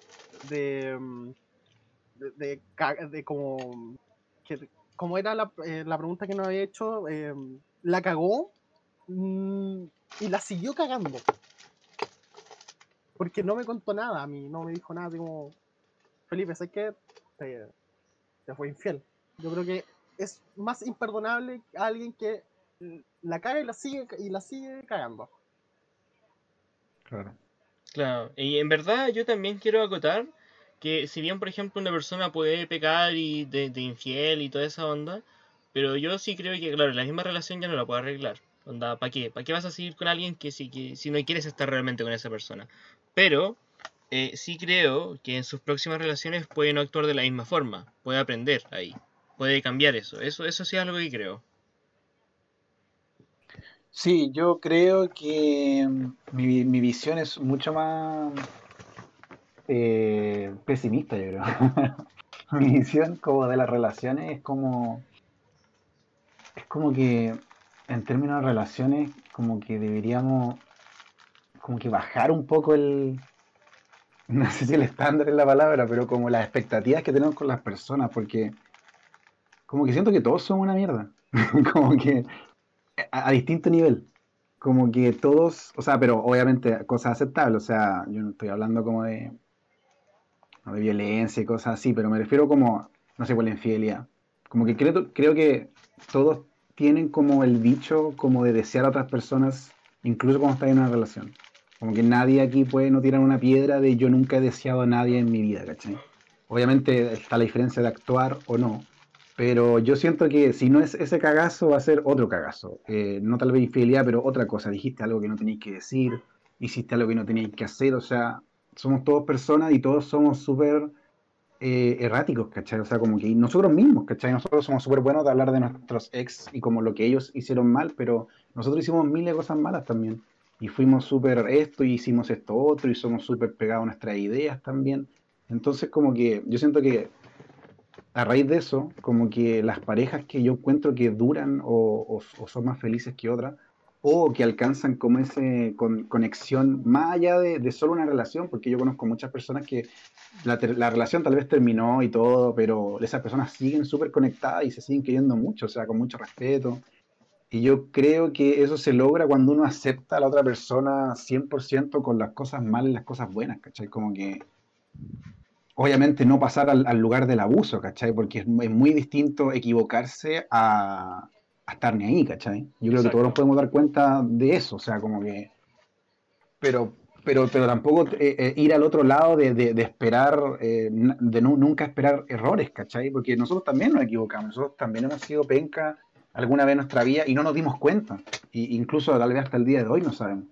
de, de, de ca- de como que como era la, eh, la pregunta que nos había hecho eh, la cagó mm, y la siguió cagando porque no me contó nada a mí no me dijo nada como Felipe sé que te, te fue infiel yo creo que es más imperdonable a alguien que la caga y la sigue y la sigue cagando Claro. Claro, y en verdad yo también quiero acotar que si bien por ejemplo una persona puede pecar y de, de infiel y toda esa onda, pero yo sí creo que claro, la misma relación ya no la puede arreglar. Onda, ¿para qué? ¿Para qué vas a seguir con alguien que si, que si no quieres estar realmente con esa persona? Pero eh, sí creo que en sus próximas relaciones puede no actuar de la misma forma. Puede aprender ahí. Puede cambiar eso. Eso, eso sí es algo que creo. Sí, yo creo que mm, mi, mi visión es mucho más eh, pesimista, yo creo. Mi visión como de las relaciones es como, es como que en términos de relaciones, como que deberíamos como que bajar un poco el, no sé si el estándar es la palabra, pero como las expectativas que tenemos con las personas, porque como que siento que todos somos una mierda, como que a, a distinto nivel, como que todos, o sea, pero obviamente cosas aceptables, o sea, yo no estoy hablando como de, no de violencia y cosas así, pero me refiero como, no sé, por la infidelidad, como que creo, creo que todos tienen como el bicho como de desear a otras personas, incluso cuando están en una relación. Como que nadie aquí puede no tirar una piedra de yo nunca he deseado a nadie en mi vida, ¿cachai? Obviamente está la diferencia de actuar o no, pero yo siento que si no es ese cagazo, va a ser otro cagazo. Eh, no tal vez infidelidad, pero otra cosa. Dijiste algo que no tenías que decir, hiciste algo que no tenías que hacer, o sea, somos todos personas y todos somos súper eh, erráticos, ¿cachai? O sea, como que nosotros mismos, ¿cachai? Nosotros somos súper buenos de hablar de nuestros ex y como lo que ellos hicieron mal, pero nosotros hicimos miles de cosas malas también. Y fuimos súper esto y hicimos esto otro y somos súper pegados a nuestras ideas también. Entonces, como que yo siento que a raíz de eso, como que las parejas que yo encuentro que duran o, son más felices que otras, o que alcanzan como esa conexión más allá de, de solo una relación, porque yo conozco muchas personas que la, la relación tal vez terminó y todo, pero esas personas siguen súper conectadas y se siguen queriendo mucho, o sea, con mucho respeto. Y yo creo que eso se logra cuando uno acepta a la otra persona 100% con las cosas malas y las cosas buenas, ¿cachai? Como que obviamente no pasar al, al lugar del abuso, ¿cachai? Porque es, es muy distinto equivocarse a, a estar ni ahí, ¿cachai? Yo creo que todos nos podemos dar cuenta de eso, o sea, como que... Pero, pero, pero tampoco eh, eh, ir al otro lado de, de- de esperar, eh, de nu- nunca esperar errores, ¿cachai? Porque nosotros también nos equivocamos, nosotros también hemos sido penca alguna vez en nuestra vida y no nos dimos cuenta. Y incluso tal vez hasta el día de hoy no sabemos.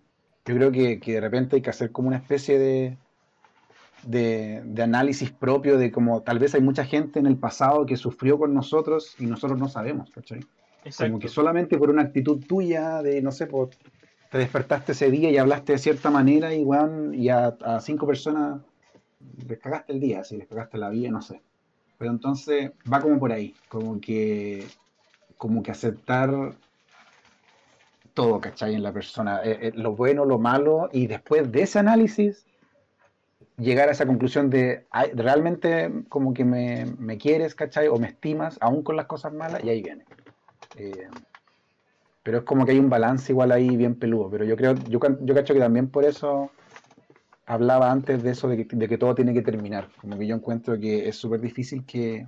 Yo creo que, que de repente hay que hacer como una especie de, de, de análisis propio de como tal vez hay mucha gente en el pasado que sufrió con nosotros y nosotros no sabemos, ¿cachai? Como que solamente por una actitud tuya de, no sé, por, te despertaste ese día y hablaste de cierta manera y, weón, y a, a cinco personas les cagaste el día, así, les cagaste la vida, no sé. Pero entonces va como por ahí, como que, como que aceptar todo, ¿cachai? En la persona, eh, eh, lo bueno, lo malo, y después de ese análisis llegar a esa conclusión de "Ay, realmente como que me, me quieres, ¿cachai? O me estimas, aún con las cosas malas, y ahí viene. Eh, pero es como que hay un balance igual ahí bien peludo. Pero yo creo, yo, yo cacho que también por eso hablaba antes de eso de que, de que todo tiene que terminar. Como que yo encuentro que es súper difícil que,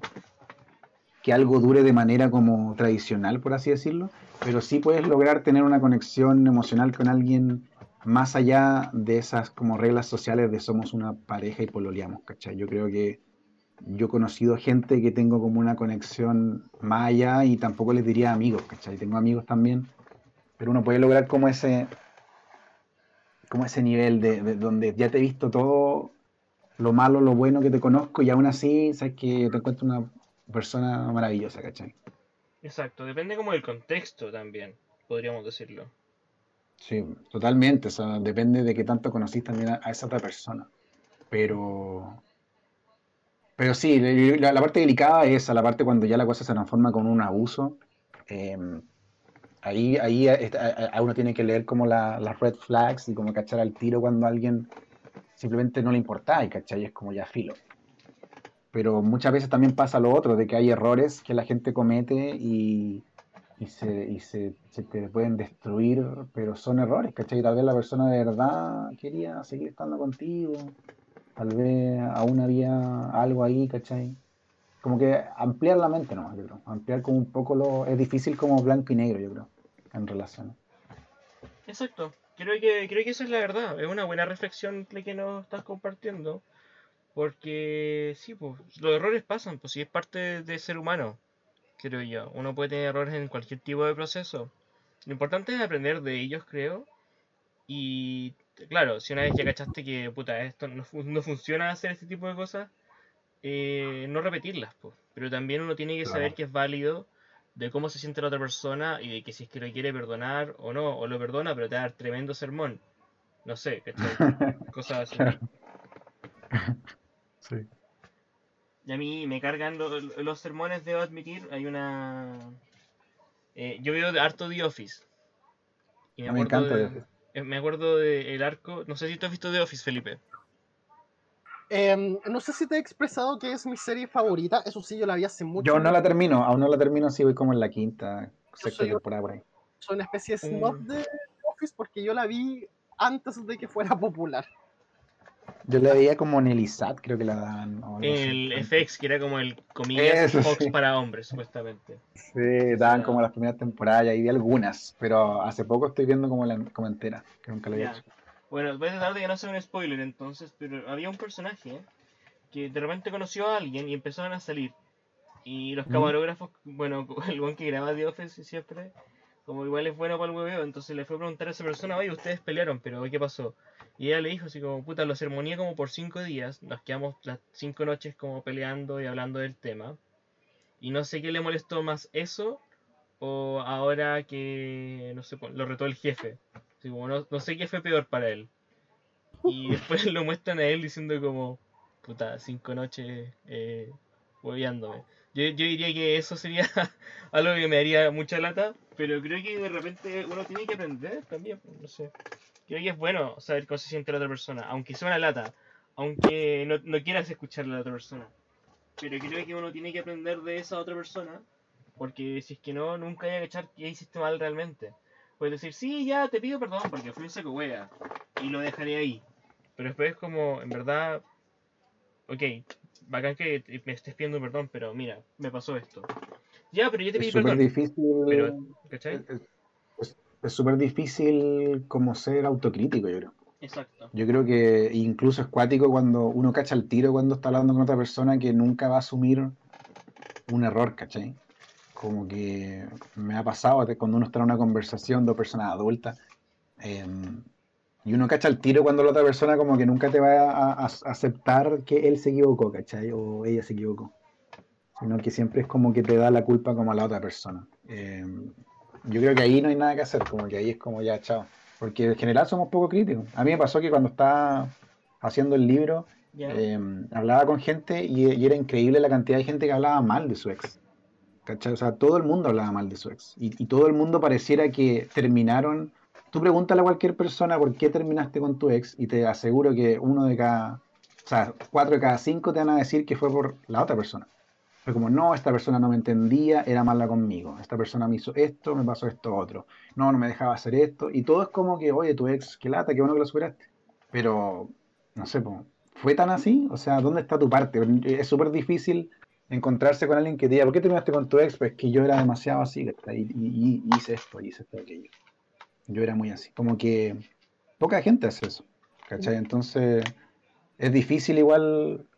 que algo dure de manera como tradicional, por así decirlo, pero sí puedes lograr tener una conexión emocional con alguien más allá de esas como reglas sociales de somos una pareja y pololeamos, ¿cachai? Yo creo que yo he conocido gente que tengo como una conexión más allá y tampoco les diría amigos, ¿cachai? Tengo amigos también, pero uno puede lograr como ese como ese nivel de, de donde ya te he visto todo lo malo, lo bueno que te conozco y aún así sabes que te encuentro una persona maravillosa, ¿cachai? Exacto. Depende como del contexto también, podríamos decirlo. Sí, totalmente, o sea, depende de qué tanto conocís también a, a esa otra persona. Pero, pero sí, la, parte delicada es esa, la parte cuando ya la cosa se transforma con un abuso. eh, ahí ahí est- a, a- uno tiene que leer como la- las red flags y como cachar al tiro cuando a alguien simplemente no le importa y cachai, es como ya filo. Pero muchas veces también pasa lo otro, de que hay errores que la gente comete y, y se, y se, se te pueden destruir, pero son errores, ¿cachai? Tal vez la persona de verdad quería seguir estando contigo, tal vez aún había algo ahí, ¿cachai? Como que ampliar la mente, no, yo creo. Ampliar como un poco lo... Es difícil como blanco y negro, yo creo, en relaciones. Exacto. Creo que, creo que esa es la verdad. Es una buena reflexión la que nos estás compartiendo. Porque sí, pues, los errores pasan, pues sí es parte de ser humano, creo yo. Uno puede tener errores en cualquier tipo de proceso. Lo importante es aprender de ellos, creo, y claro, si una vez ya cachaste que, puta, esto no, no funciona hacer este tipo de cosas, eh, no repetirlas, pues. Pero también uno tiene que saber que es válido de cómo se siente la otra persona y de que si es que lo quiere perdonar o no, o lo perdona, pero te va a dar tremendo sermón. No sé, ¿cachai? Cosas así. Sí. Y a mí me cargan lo- los sermones, debo admitir. Hay una. eh, yo veo harto The Office. Y me encanta de- Me acuerdo del arco. No sé si tú has visto The Office, Felipe. Em, no sé si te he expresado que es mi serie favorita. Eso sí, yo la vi hace mucho. Yo no la termino, aún no la termino, sí voy como en la quinta, sexta temporada por ahí. Soy una especie de Mm. snob de The Office porque yo la vi antes de que fuera popular. Yo la veía como en el ISAT, creo que la daban. El FX, que era como el comillas Eso Fox sí. para hombres, supuestamente. Sí, daban como las primeras temporadas y ahí vi algunas, pero hace poco estoy viendo como la como entera, que nunca la había hecho. Bueno, voy a tratar de que no sea un spoiler entonces, pero había un personaje que de repente conoció a alguien y empezaron a salir. Y los Mm. camarógrafos, bueno, el buen que graba The Office siempre, como igual es bueno para el hueveo, entonces le fue a preguntar a esa persona, oye, ustedes pelearon, pero ¿qué pasó? Y ella le dijo así como, puta, lo sermoníe como por cinco días, nos quedamos las cinco noches como peleando y hablando del tema. Y no sé qué le molestó más eso o ahora que, no sé, lo retó el jefe. Así como, no, no sé qué fue peor para él. Y después lo muestran a él diciendo como, puta, cinco noches eh, hueveándome. Yo, yo diría que eso sería algo que me daría mucha lata, pero creo que de repente uno tiene que aprender también, no sé. Creo que es bueno saber cómo se siente la otra persona, aunque sea una lata, aunque no, no quieras escucharle a la otra persona. Pero creo que uno tiene que aprender de esa otra persona, porque si es que no, nunca hay que cachar que hiciste mal realmente. Puedes decir, sí, ya te pido perdón porque fui un saco wea, y lo dejaré ahí. Pero después es como, en verdad, ok, bacán que me estés pidiendo perdón, pero mira, me pasó esto. Ya, pero yo te pedí Es perdón, difícil, pero, ¿cachai? es- es- súper difícil como ser autocrítico, yo creo. Exacto. Yo creo que incluso es cuático cuando uno cacha el tiro cuando está hablando con otra persona que nunca va a asumir un error, ¿cachai? Como que me ha pasado cuando uno está en una conversación de personas adultas em, y uno cacha el tiro cuando la otra persona como que nunca te va a, a- aceptar que él se equivocó, ¿cachai? O ella se equivocó. Sino que siempre es como que te da la culpa como a la otra persona. Em, yo creo que ahí no hay nada que hacer, como que ahí es como ya, chao. Porque en general somos poco críticos. A mí me pasó que cuando estaba haciendo el libro, eh, hablaba con gente y, y era increíble la cantidad de gente que hablaba mal de su ex. ¿Cachai? O sea, todo el mundo hablaba mal de su ex. Y, y todo el mundo pareciera que terminaron. Tú pregúntale a cualquier persona por qué terminaste con tu ex y te aseguro que uno de cada. O sea, cuatro de cada cinco te van a decir que fue por la otra persona. Fue como, no, esta persona no me entendía, era mala conmigo. Esta persona me hizo esto, me pasó esto otro. No, no me dejaba hacer esto. Y todo es como que, oye, tu ex, qué lata, qué bueno que lo superaste. Pero, no sé, ¿fue tan así? O sea, ¿dónde está tu parte? Es súper difícil encontrarse con alguien que diga, ¿por qué terminaste con tu ex? Pues que yo era demasiado así, y, y- y hice esto, hice esto, aquello. Yo era muy así. Como que poca gente hace eso, ¿cachai? Entonces, es difícil igual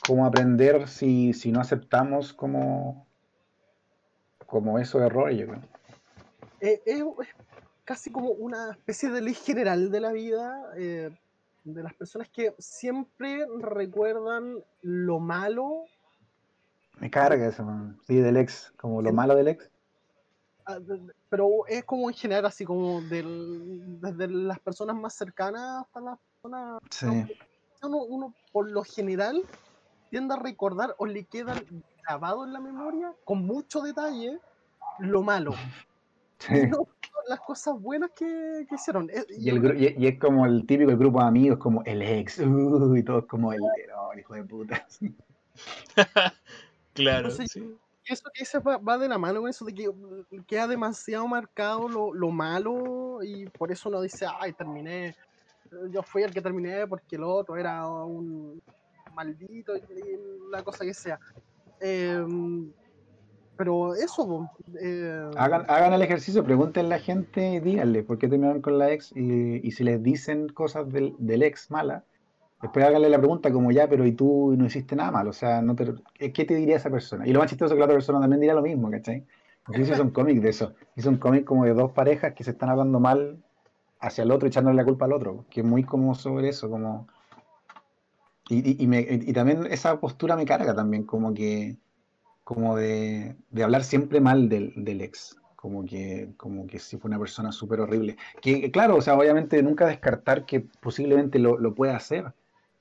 como aprender si, si no aceptamos como, como esos errores, yo creo. Eh, es, es casi como una especie de ley general de la vida eh, de las personas que siempre recuerdan lo malo, Me carga eso, man. sí, del ex, como lo malo del ex. ah, pero es como en general así como del, desde las personas más cercanas hasta las personas Sí. uno, uno por lo general tiende a recordar o le queda grabado en la memoria con mucho detalle lo malo, sí. y no las cosas buenas que, que hicieron. Eh, Y, el, y, y es como el típico grupo de amigos, como el ex, uh, y todos como el, no, hijo de puta. Claro, Entonces, sí. Eso que dice va, va de la mano con eso de que mm, queda demasiado marcado lo, lo malo y por eso uno dice, ay, terminé, yo fui el que terminé porque el otro era un maldito y y la cosa que sea. Em, pero eso, eh, Hagan, hagan el ejercicio, pregúntenle a la gente y díganle por qué terminaron con la ex y, y si les dicen cosas del, del ex mala, después háganle la pregunta como ya, pero y tú no hiciste nada mal, o sea, no te, ¿qué te diría esa persona? Y lo más chistoso es que la otra persona también dirá lo mismo, ¿cachai? Porque hizo un cómic de eso, hizo un cómic como de dos parejas que se están hablando mal hacia el otro echándole la culpa al otro, que es muy como sobre eso, como... Y, y, me- y también esa postura me carga también, como que, como de, de hablar siempre mal del, del ex, como que, como que si fue una persona súper horrible. Que claro, o sea, obviamente nunca descartar que posiblemente lo, lo pueda hacer,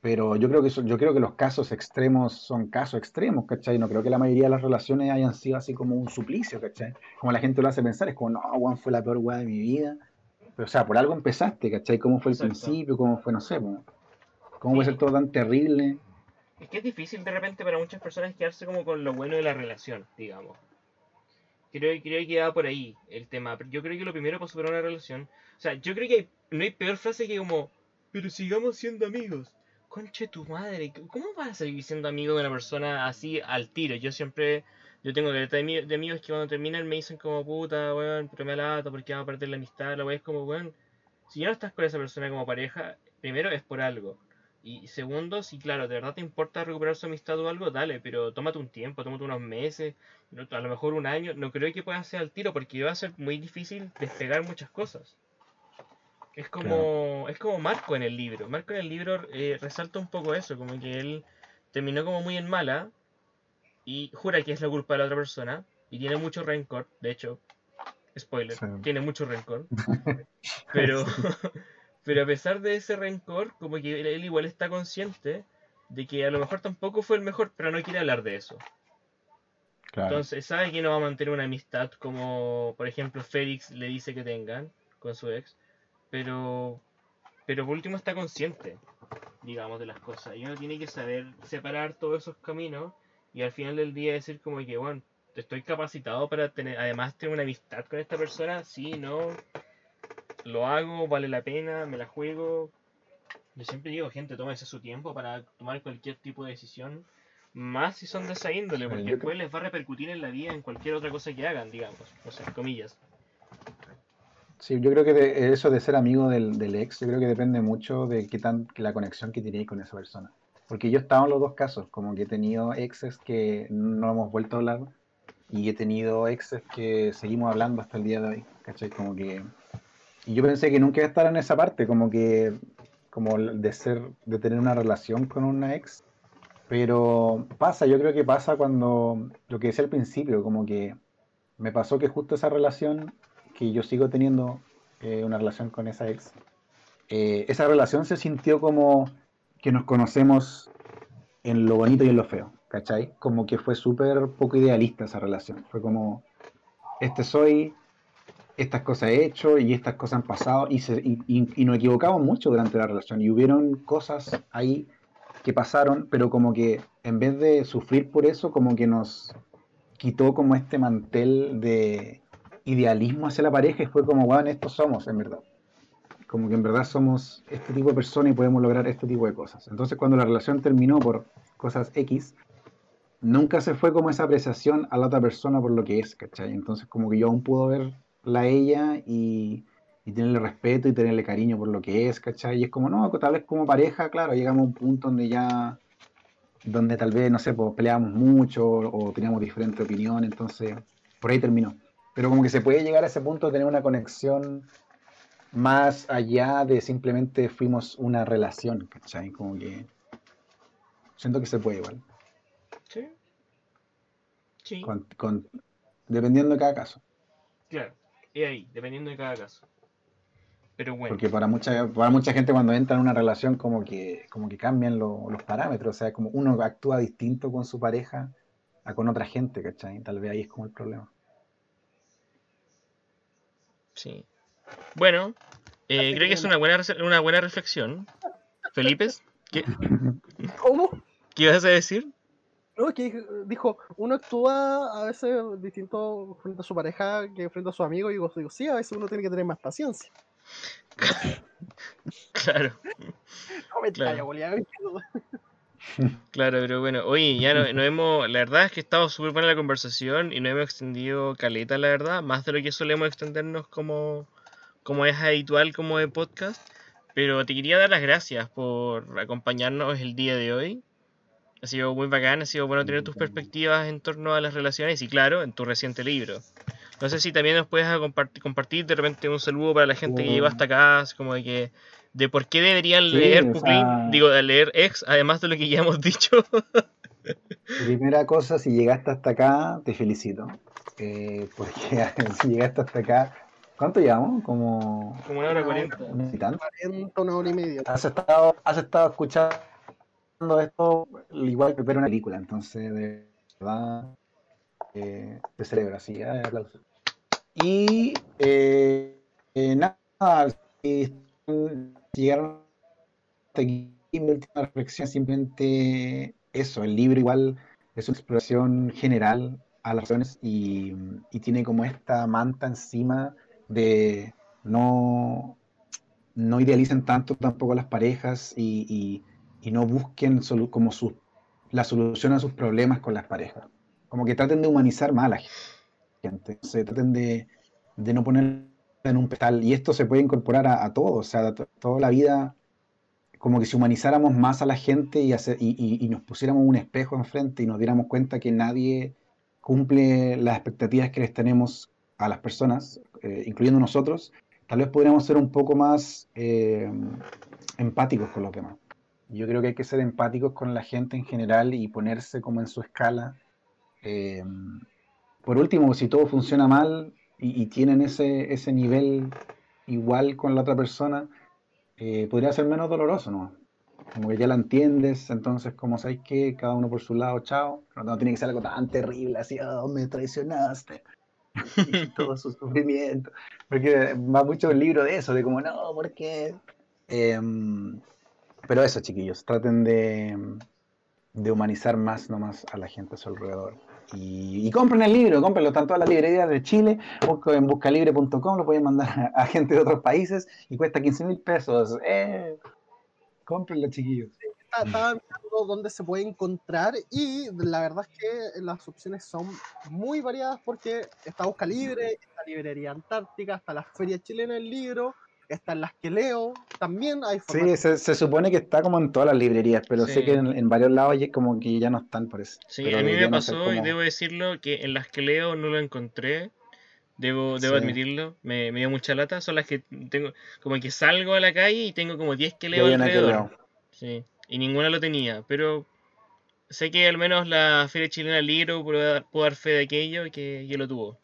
pero yo creo que eso- yo creo que los casos extremos son casos extremos, ¿cachai? No creo que la mayoría de las relaciones hayan sido así como un suplicio, ¿cachai? Como la gente lo hace pensar, es como, no, Juan fue la peor weá de mi vida. Pero, o sea, por algo empezaste, ¿cachai? ¿Cómo fue el Exacto. principio? ¿Cómo fue, no sé, po? ¿Cómo puede Sí. ser todo tan terrible? Es que es difícil de repente para muchas personas quedarse como con lo bueno de la relación, digamos. Creo, creo que va por ahí el tema. Yo creo que lo primero para superar una relación. O sea, yo creo que hay- no hay peor frase que como, pero sigamos siendo amigos. Conche tu madre, ¿cómo vas a seguir siendo amigo de una persona así al tiro? Yo siempre, yo tengo caleta de, de amigos que cuando terminan me dicen como puta, weón, pero me lata porque vamos a perder la amistad. La weón es como, weón, si ya no estás con esa persona como pareja, primero es por algo. Y segundo, si claro, de verdad te importa recuperar su amistad o algo, dale, pero tómate un tiempo, tómate unos meses, a lo mejor un año, no creo que pueda ser al tiro porque va a ser muy difícil despegar muchas cosas. Es como, es como Marco en el libro. Marco en el libro eh, resalta un poco eso, como que él terminó como muy en mala y jura que es la culpa de la otra persona y tiene mucho rencor, de hecho, spoiler, Sí. tiene mucho rencor. Pero, pero a pesar de ese rencor, como que él, él igual está consciente de que a lo mejor tampoco fue el mejor, pero no quiere hablar de eso. Claro. Entonces sabe que no va a mantener una amistad como, por ejemplo, Félix le dice que tengan con su ex, pero, pero por último está consciente, digamos, de las cosas. Y uno tiene que saber separar todos esos caminos y al final del día decir como que, bueno, estoy capacitado para tener, además tener una amistad con esta persona, sí, no, lo hago, vale la pena, me la juego. Yo siempre digo, gente, tómese su tiempo para tomar cualquier tipo de decisión, más si son de esa índole, porque yo después les va a repercutir en la vida en cualquier otra cosa que hagan, digamos, o sea, comillas. Sí, yo creo que de- eso de ser amigo del, del ex, yo creo que depende mucho de qué tan la conexión que tenéis con esa persona. Porque yo he estado en los dos casos, como que he tenido exes que no hemos vuelto a hablar y he tenido exes que seguimos hablando hasta el día de hoy, ¿cachai? Como que... Y yo pensé que nunca iba a estar en esa parte, como que... como de ser, de tener una relación con una ex. Pero pasa, yo creo que pasa cuando, lo que decía al principio, como que me pasó que justo esa relación que yo sigo teniendo eh, una relación con esa ex, eh, esa relación se sintió como que nos conocemos en lo bonito y en lo feo, ¿cachai? Como que fue súper poco idealista esa relación. Fue como, este soy, estas cosas he hecho y estas cosas han pasado y, se- y- y- nos equivocamos mucho durante la relación y hubieron cosas ahí que pasaron, pero como que en vez de sufrir por eso, como que nos quitó como este mantel de idealismo hacia la pareja y fue como, weón, estos somos, en verdad. Como que en verdad somos este tipo de personas y podemos lograr este tipo de cosas. Entonces cuando la relación terminó por cosas X, nunca se fue como esa apreciación a la otra persona por lo que es, ¿cachai? Entonces como que yo aún puedo verla a ella y, y tenerle respeto y tenerle cariño por lo que es, ¿cachai? Y es como, no, tal vez como pareja, claro, llegamos a un punto donde ya, donde tal vez, no sé, pues peleábamos mucho o teníamos diferente opinión, entonces por ahí terminó. Pero como que se puede llegar a ese punto de tener una conexión más allá de simplemente fuimos una relación, ¿cachai? Como que siento que se puede igual, Sí. Sí, con, con- dependiendo de cada caso. claro. Y ahí, dependiendo de cada caso. Pero bueno, Porque para mucha, para mucha gente cuando entra en una relación como que, como que cambian lo- los parámetros, o sea, como uno actúa distinto con su pareja a con otra gente, ¿cachai? Tal vez ahí es como el problema. sí. Bueno, eh, creo que es una buena, una buena reflexión. Felipe, ¿qué, ¿Cómo? qué ibas a decir? No, es que dij- dijo, uno actúa a veces distinto frente a su pareja que frente a su amigo. Y digo, digo, sí, a veces uno tiene que tener más paciencia. Claro, Comentario, Claro. Julián. claro, pero bueno, oye, ya no, no hemos, la verdad es que ha estado súper buena la conversación y no hemos extendido caleta, la verdad, más de lo que solemos extendernos como, como es habitual como de podcast. Pero te quería dar las gracias por acompañarnos el día de hoy. Ha sido muy bacán, ha sido bueno tener tus perspectivas en torno a las relaciones y claro, en tu reciente libro. No sé si también nos puedes compartir, compartir de repente un saludo para la gente que llegó hasta acá, como de que de por qué deberían Sí, leer Puclin, sea- digo, de leer X, además de lo que ya hemos dicho. Primera cosa, si llegaste hasta acá, te felicito. Eh, porque si llegaste hasta acá, ¿cuánto llevamos? Como como una hora cuarenta. una hora y tanto. 40, una hora y media. Has estado, has estado escuchando esto igual que ver una película, entonces de verdad eh, te celebro, así, eh, aplausos. Y eh, eh, nada, si llegaron hasta aquí, mi última reflexión simplemente eso, el libro igual es una exploración general a las relaciones y, y tiene como esta manta encima de no, no idealicen tanto tampoco a las parejas y, y- y no busquen como la solución a sus problemas con las parejas. Como que traten de humanizar más a la gente, se traten de, de no poner en un pedestal. Y esto se puede incorporar a, a todo, o sea, to- toda la vida, como que si humanizáramos más a la gente y, hacer- y- y nos pusiéramos un espejo enfrente y nos diéramos cuenta que nadie cumple las expectativas que les tenemos a las personas, eh, incluyendo nosotros, tal vez podríamos ser un poco más eh, empáticos con los demás. Yo creo que hay que ser empáticos con la gente en general y ponerse como en su escala. Eh, por último, si todo funciona mal y, y tienen ese, ese nivel igual con la otra persona, eh, podría ser menos doloroso, ¿no? Como que ya la entiendes, entonces, como sabéis que cada uno por su lado, chao. No, no tiene que ser algo tan terrible, así, oh, me traicionaste. Y todo su sufrimiento. Porque va mucho el libro de eso, de como, no, ¿por qué? Pero eso, chiquillos, traten de, de humanizar más nomás a la gente a su alrededor. Y, y compren el libro, cómprenlo, están todas las librerías de Chile, busco en buscalibre.com, lo pueden mandar a, a gente de otros países y cuesta 15 mil pesos. ¡Eh! Cómprenlo, chiquillos. Estaba mirando dónde se puede encontrar y la verdad es que las opciones son muy variadas porque está Busca Libre, está Librería Antártica, está la Feria Chilena del Libro, están las que leo, también hay Sí, se, se supone que está como en todas las librerías, pero Sí. sé que en, en varios lados ya como que ya no están, parece. Sí, Pero a mí me pasó y debo decirlo que en las que leo no lo encontré. Debo, debo Sí. admitirlo, me, me dio mucha lata. Son las que tengo, como que salgo a la calle y tengo como 10 que leo que alrededor. leo. Sí, y ninguna lo tenía, pero sé que al menos la Feria Chilena Libro puedo dar, puedo dar fe de aquello y que, que lo tuvo.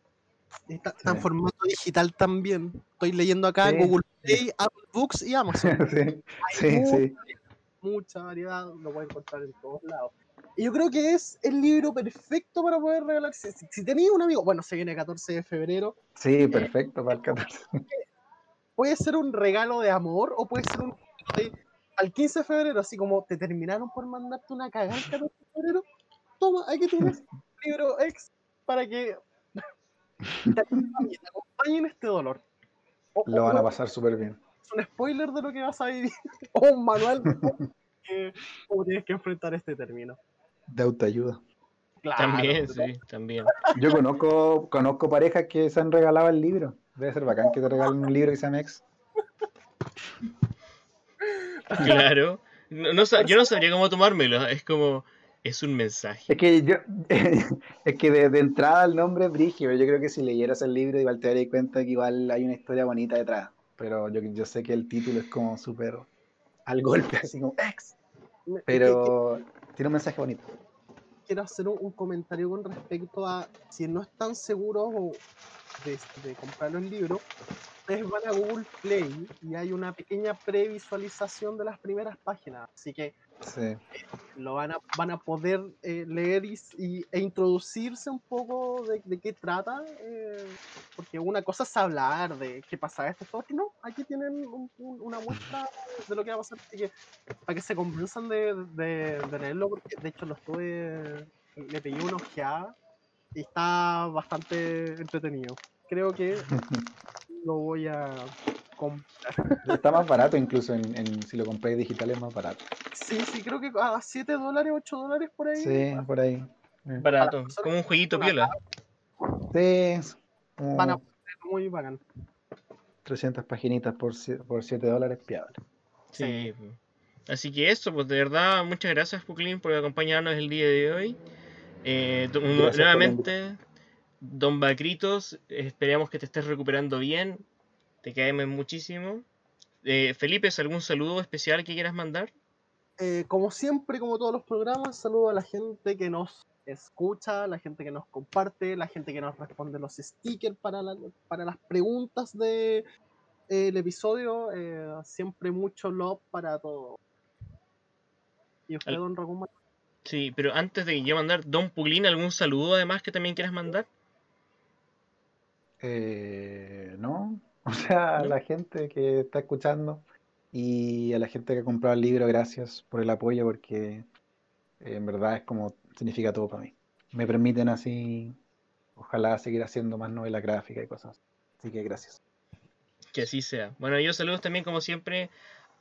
Está, está en Sí. formato digital también. Estoy leyendo acá Sí. Google Play, Apple Books y Amazon. sí, sí, mucho. sí. Mucha variedad, lo pueden encontrar en todos lados. Y yo creo que es el libro perfecto para poder regalar. Si, si, tenéis un amigo, bueno, se viene 14 de febrero, Sí, perfecto para el 14. puede ser un regalo de amor o puede ser un de- al 15 de febrero, así como te terminaron por mandarte una cagada el 14 de febrero. Toma, aquí tienes un libro ex para que te acompañe, te acompañe en este dolor. O- Lo van a pasar súper bien. es un spoiler de lo que vas a vivir o un manual de cómo, tienes que enfrentar este término. De autoayuda. Claro, También, sí, también. Yo conozco, conozco parejas que se han regalado el libro. Debe ser bacán que te regalen un libro que se llama Ex. Claro. No, no yo no sabría cómo tomármelo. Es como, es un mensaje. Es que yo, es que de, de entrada el nombre es Brigio. Yo creo que si leyeras el libro igual te darías cuenta que igual hay una historia bonita detrás. Pero yo, yo sé que el título es como súper al golpe, así como Ex. Pero tiene un mensaje bonito. quiero hacer un, un comentario con respecto a si no están seguros o de, de comprar los libros, ustedes van a Google Play y hay una pequeña previsualización de las primeras páginas, así que Sí. lo van a, van a poder eh, leer y, y- e introducirse un poco de, de qué trata, eh, porque una cosa es hablar de qué pasa esto, otro, no, aquí tienen un- un- una muestra de lo que va a pasar, así que para que se convenzan de, de- de leerlo, porque de hecho lo estuve, le pegué una ojeada y está bastante entretenido. Creo que lo voy a comprar. Está más barato incluso en, en- si lo compráis digital es más barato. Sí, sí, creo que a 7 dólares, 8 dólares por ahí. Sí, por ahí. Barato. Como un jueguito piola. Sí, es como Van a ser muy bacán. 300 paginitas por, por 7 dólares, piable. Sí. Así que eso, pues de verdad, muchas gracias, Puclin, por acompañarnos el día de hoy. Eh, nuevamente, Don Bacritos, esperamos que te estés recuperando bien. Te queremos muchísimo. Eh, Felipe, ¿es algún saludo especial que quieras mandar? Eh, como siempre, como todos los programas, saludo a la gente que nos escucha, la gente que nos comparte, la gente que nos responde los stickers para, la- para las preguntas del episodio. eh, siempre mucho love para todo. ¿Y usted, Al- don Ragún? Sí, pero antes de yo mandar, Don Puglín, ¿algún saludo además que también quieras mandar? Eh, no, o sea, a ¿No? la gente que está escuchando y a la gente que ha comprado el libro, gracias por el apoyo porque eh, en verdad es como significa todo para mí. Me permiten así, ojalá seguir haciendo más novela gráfica y cosas. Así que gracias. Que así sea. Bueno, yo saludos también, como siempre,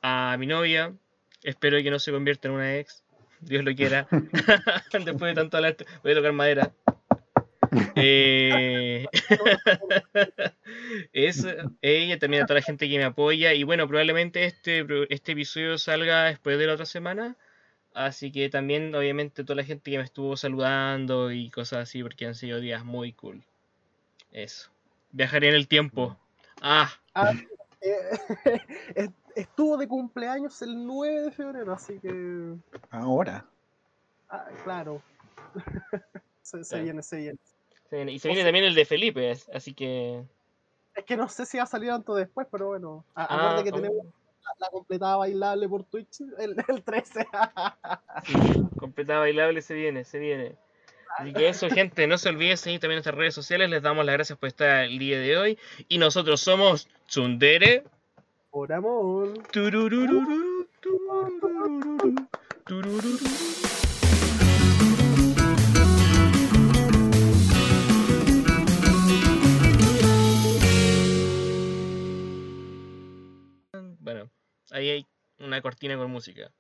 a mi novia. Espero que no se convierta en una ex. Dios lo quiera. Después de tanto hablar, voy a tocar madera. Eh, es ella, también a toda la gente que me apoya. Y bueno, probablemente este, este episodio salga después de la otra semana. Así que también, obviamente, toda la gente que me estuvo saludando y cosas así, porque han sido días muy cool. Eso. Viajaré en el tiempo. Ah, Ah, eh, estuvo de cumpleaños el 9 de febrero, así que. Ahora. ah, claro. se, se Claro. viene, se viene. se viene- y se viene también el de Felipe, as- así que. Es que no sé si va a salir antes o después, pero bueno. a- Ah, Acuérdate que oh, tenemos la, la completada bailable por Twitch el, el 13. sí, completada bailable se viene, se viene. Así que eso, gente, no se olviden seguir también nuestras redes sociales. Les damos las gracias por estar el día de hoy. Y nosotros somos Tsundere. Por amor. Bueno, ahí hay una cortina con música.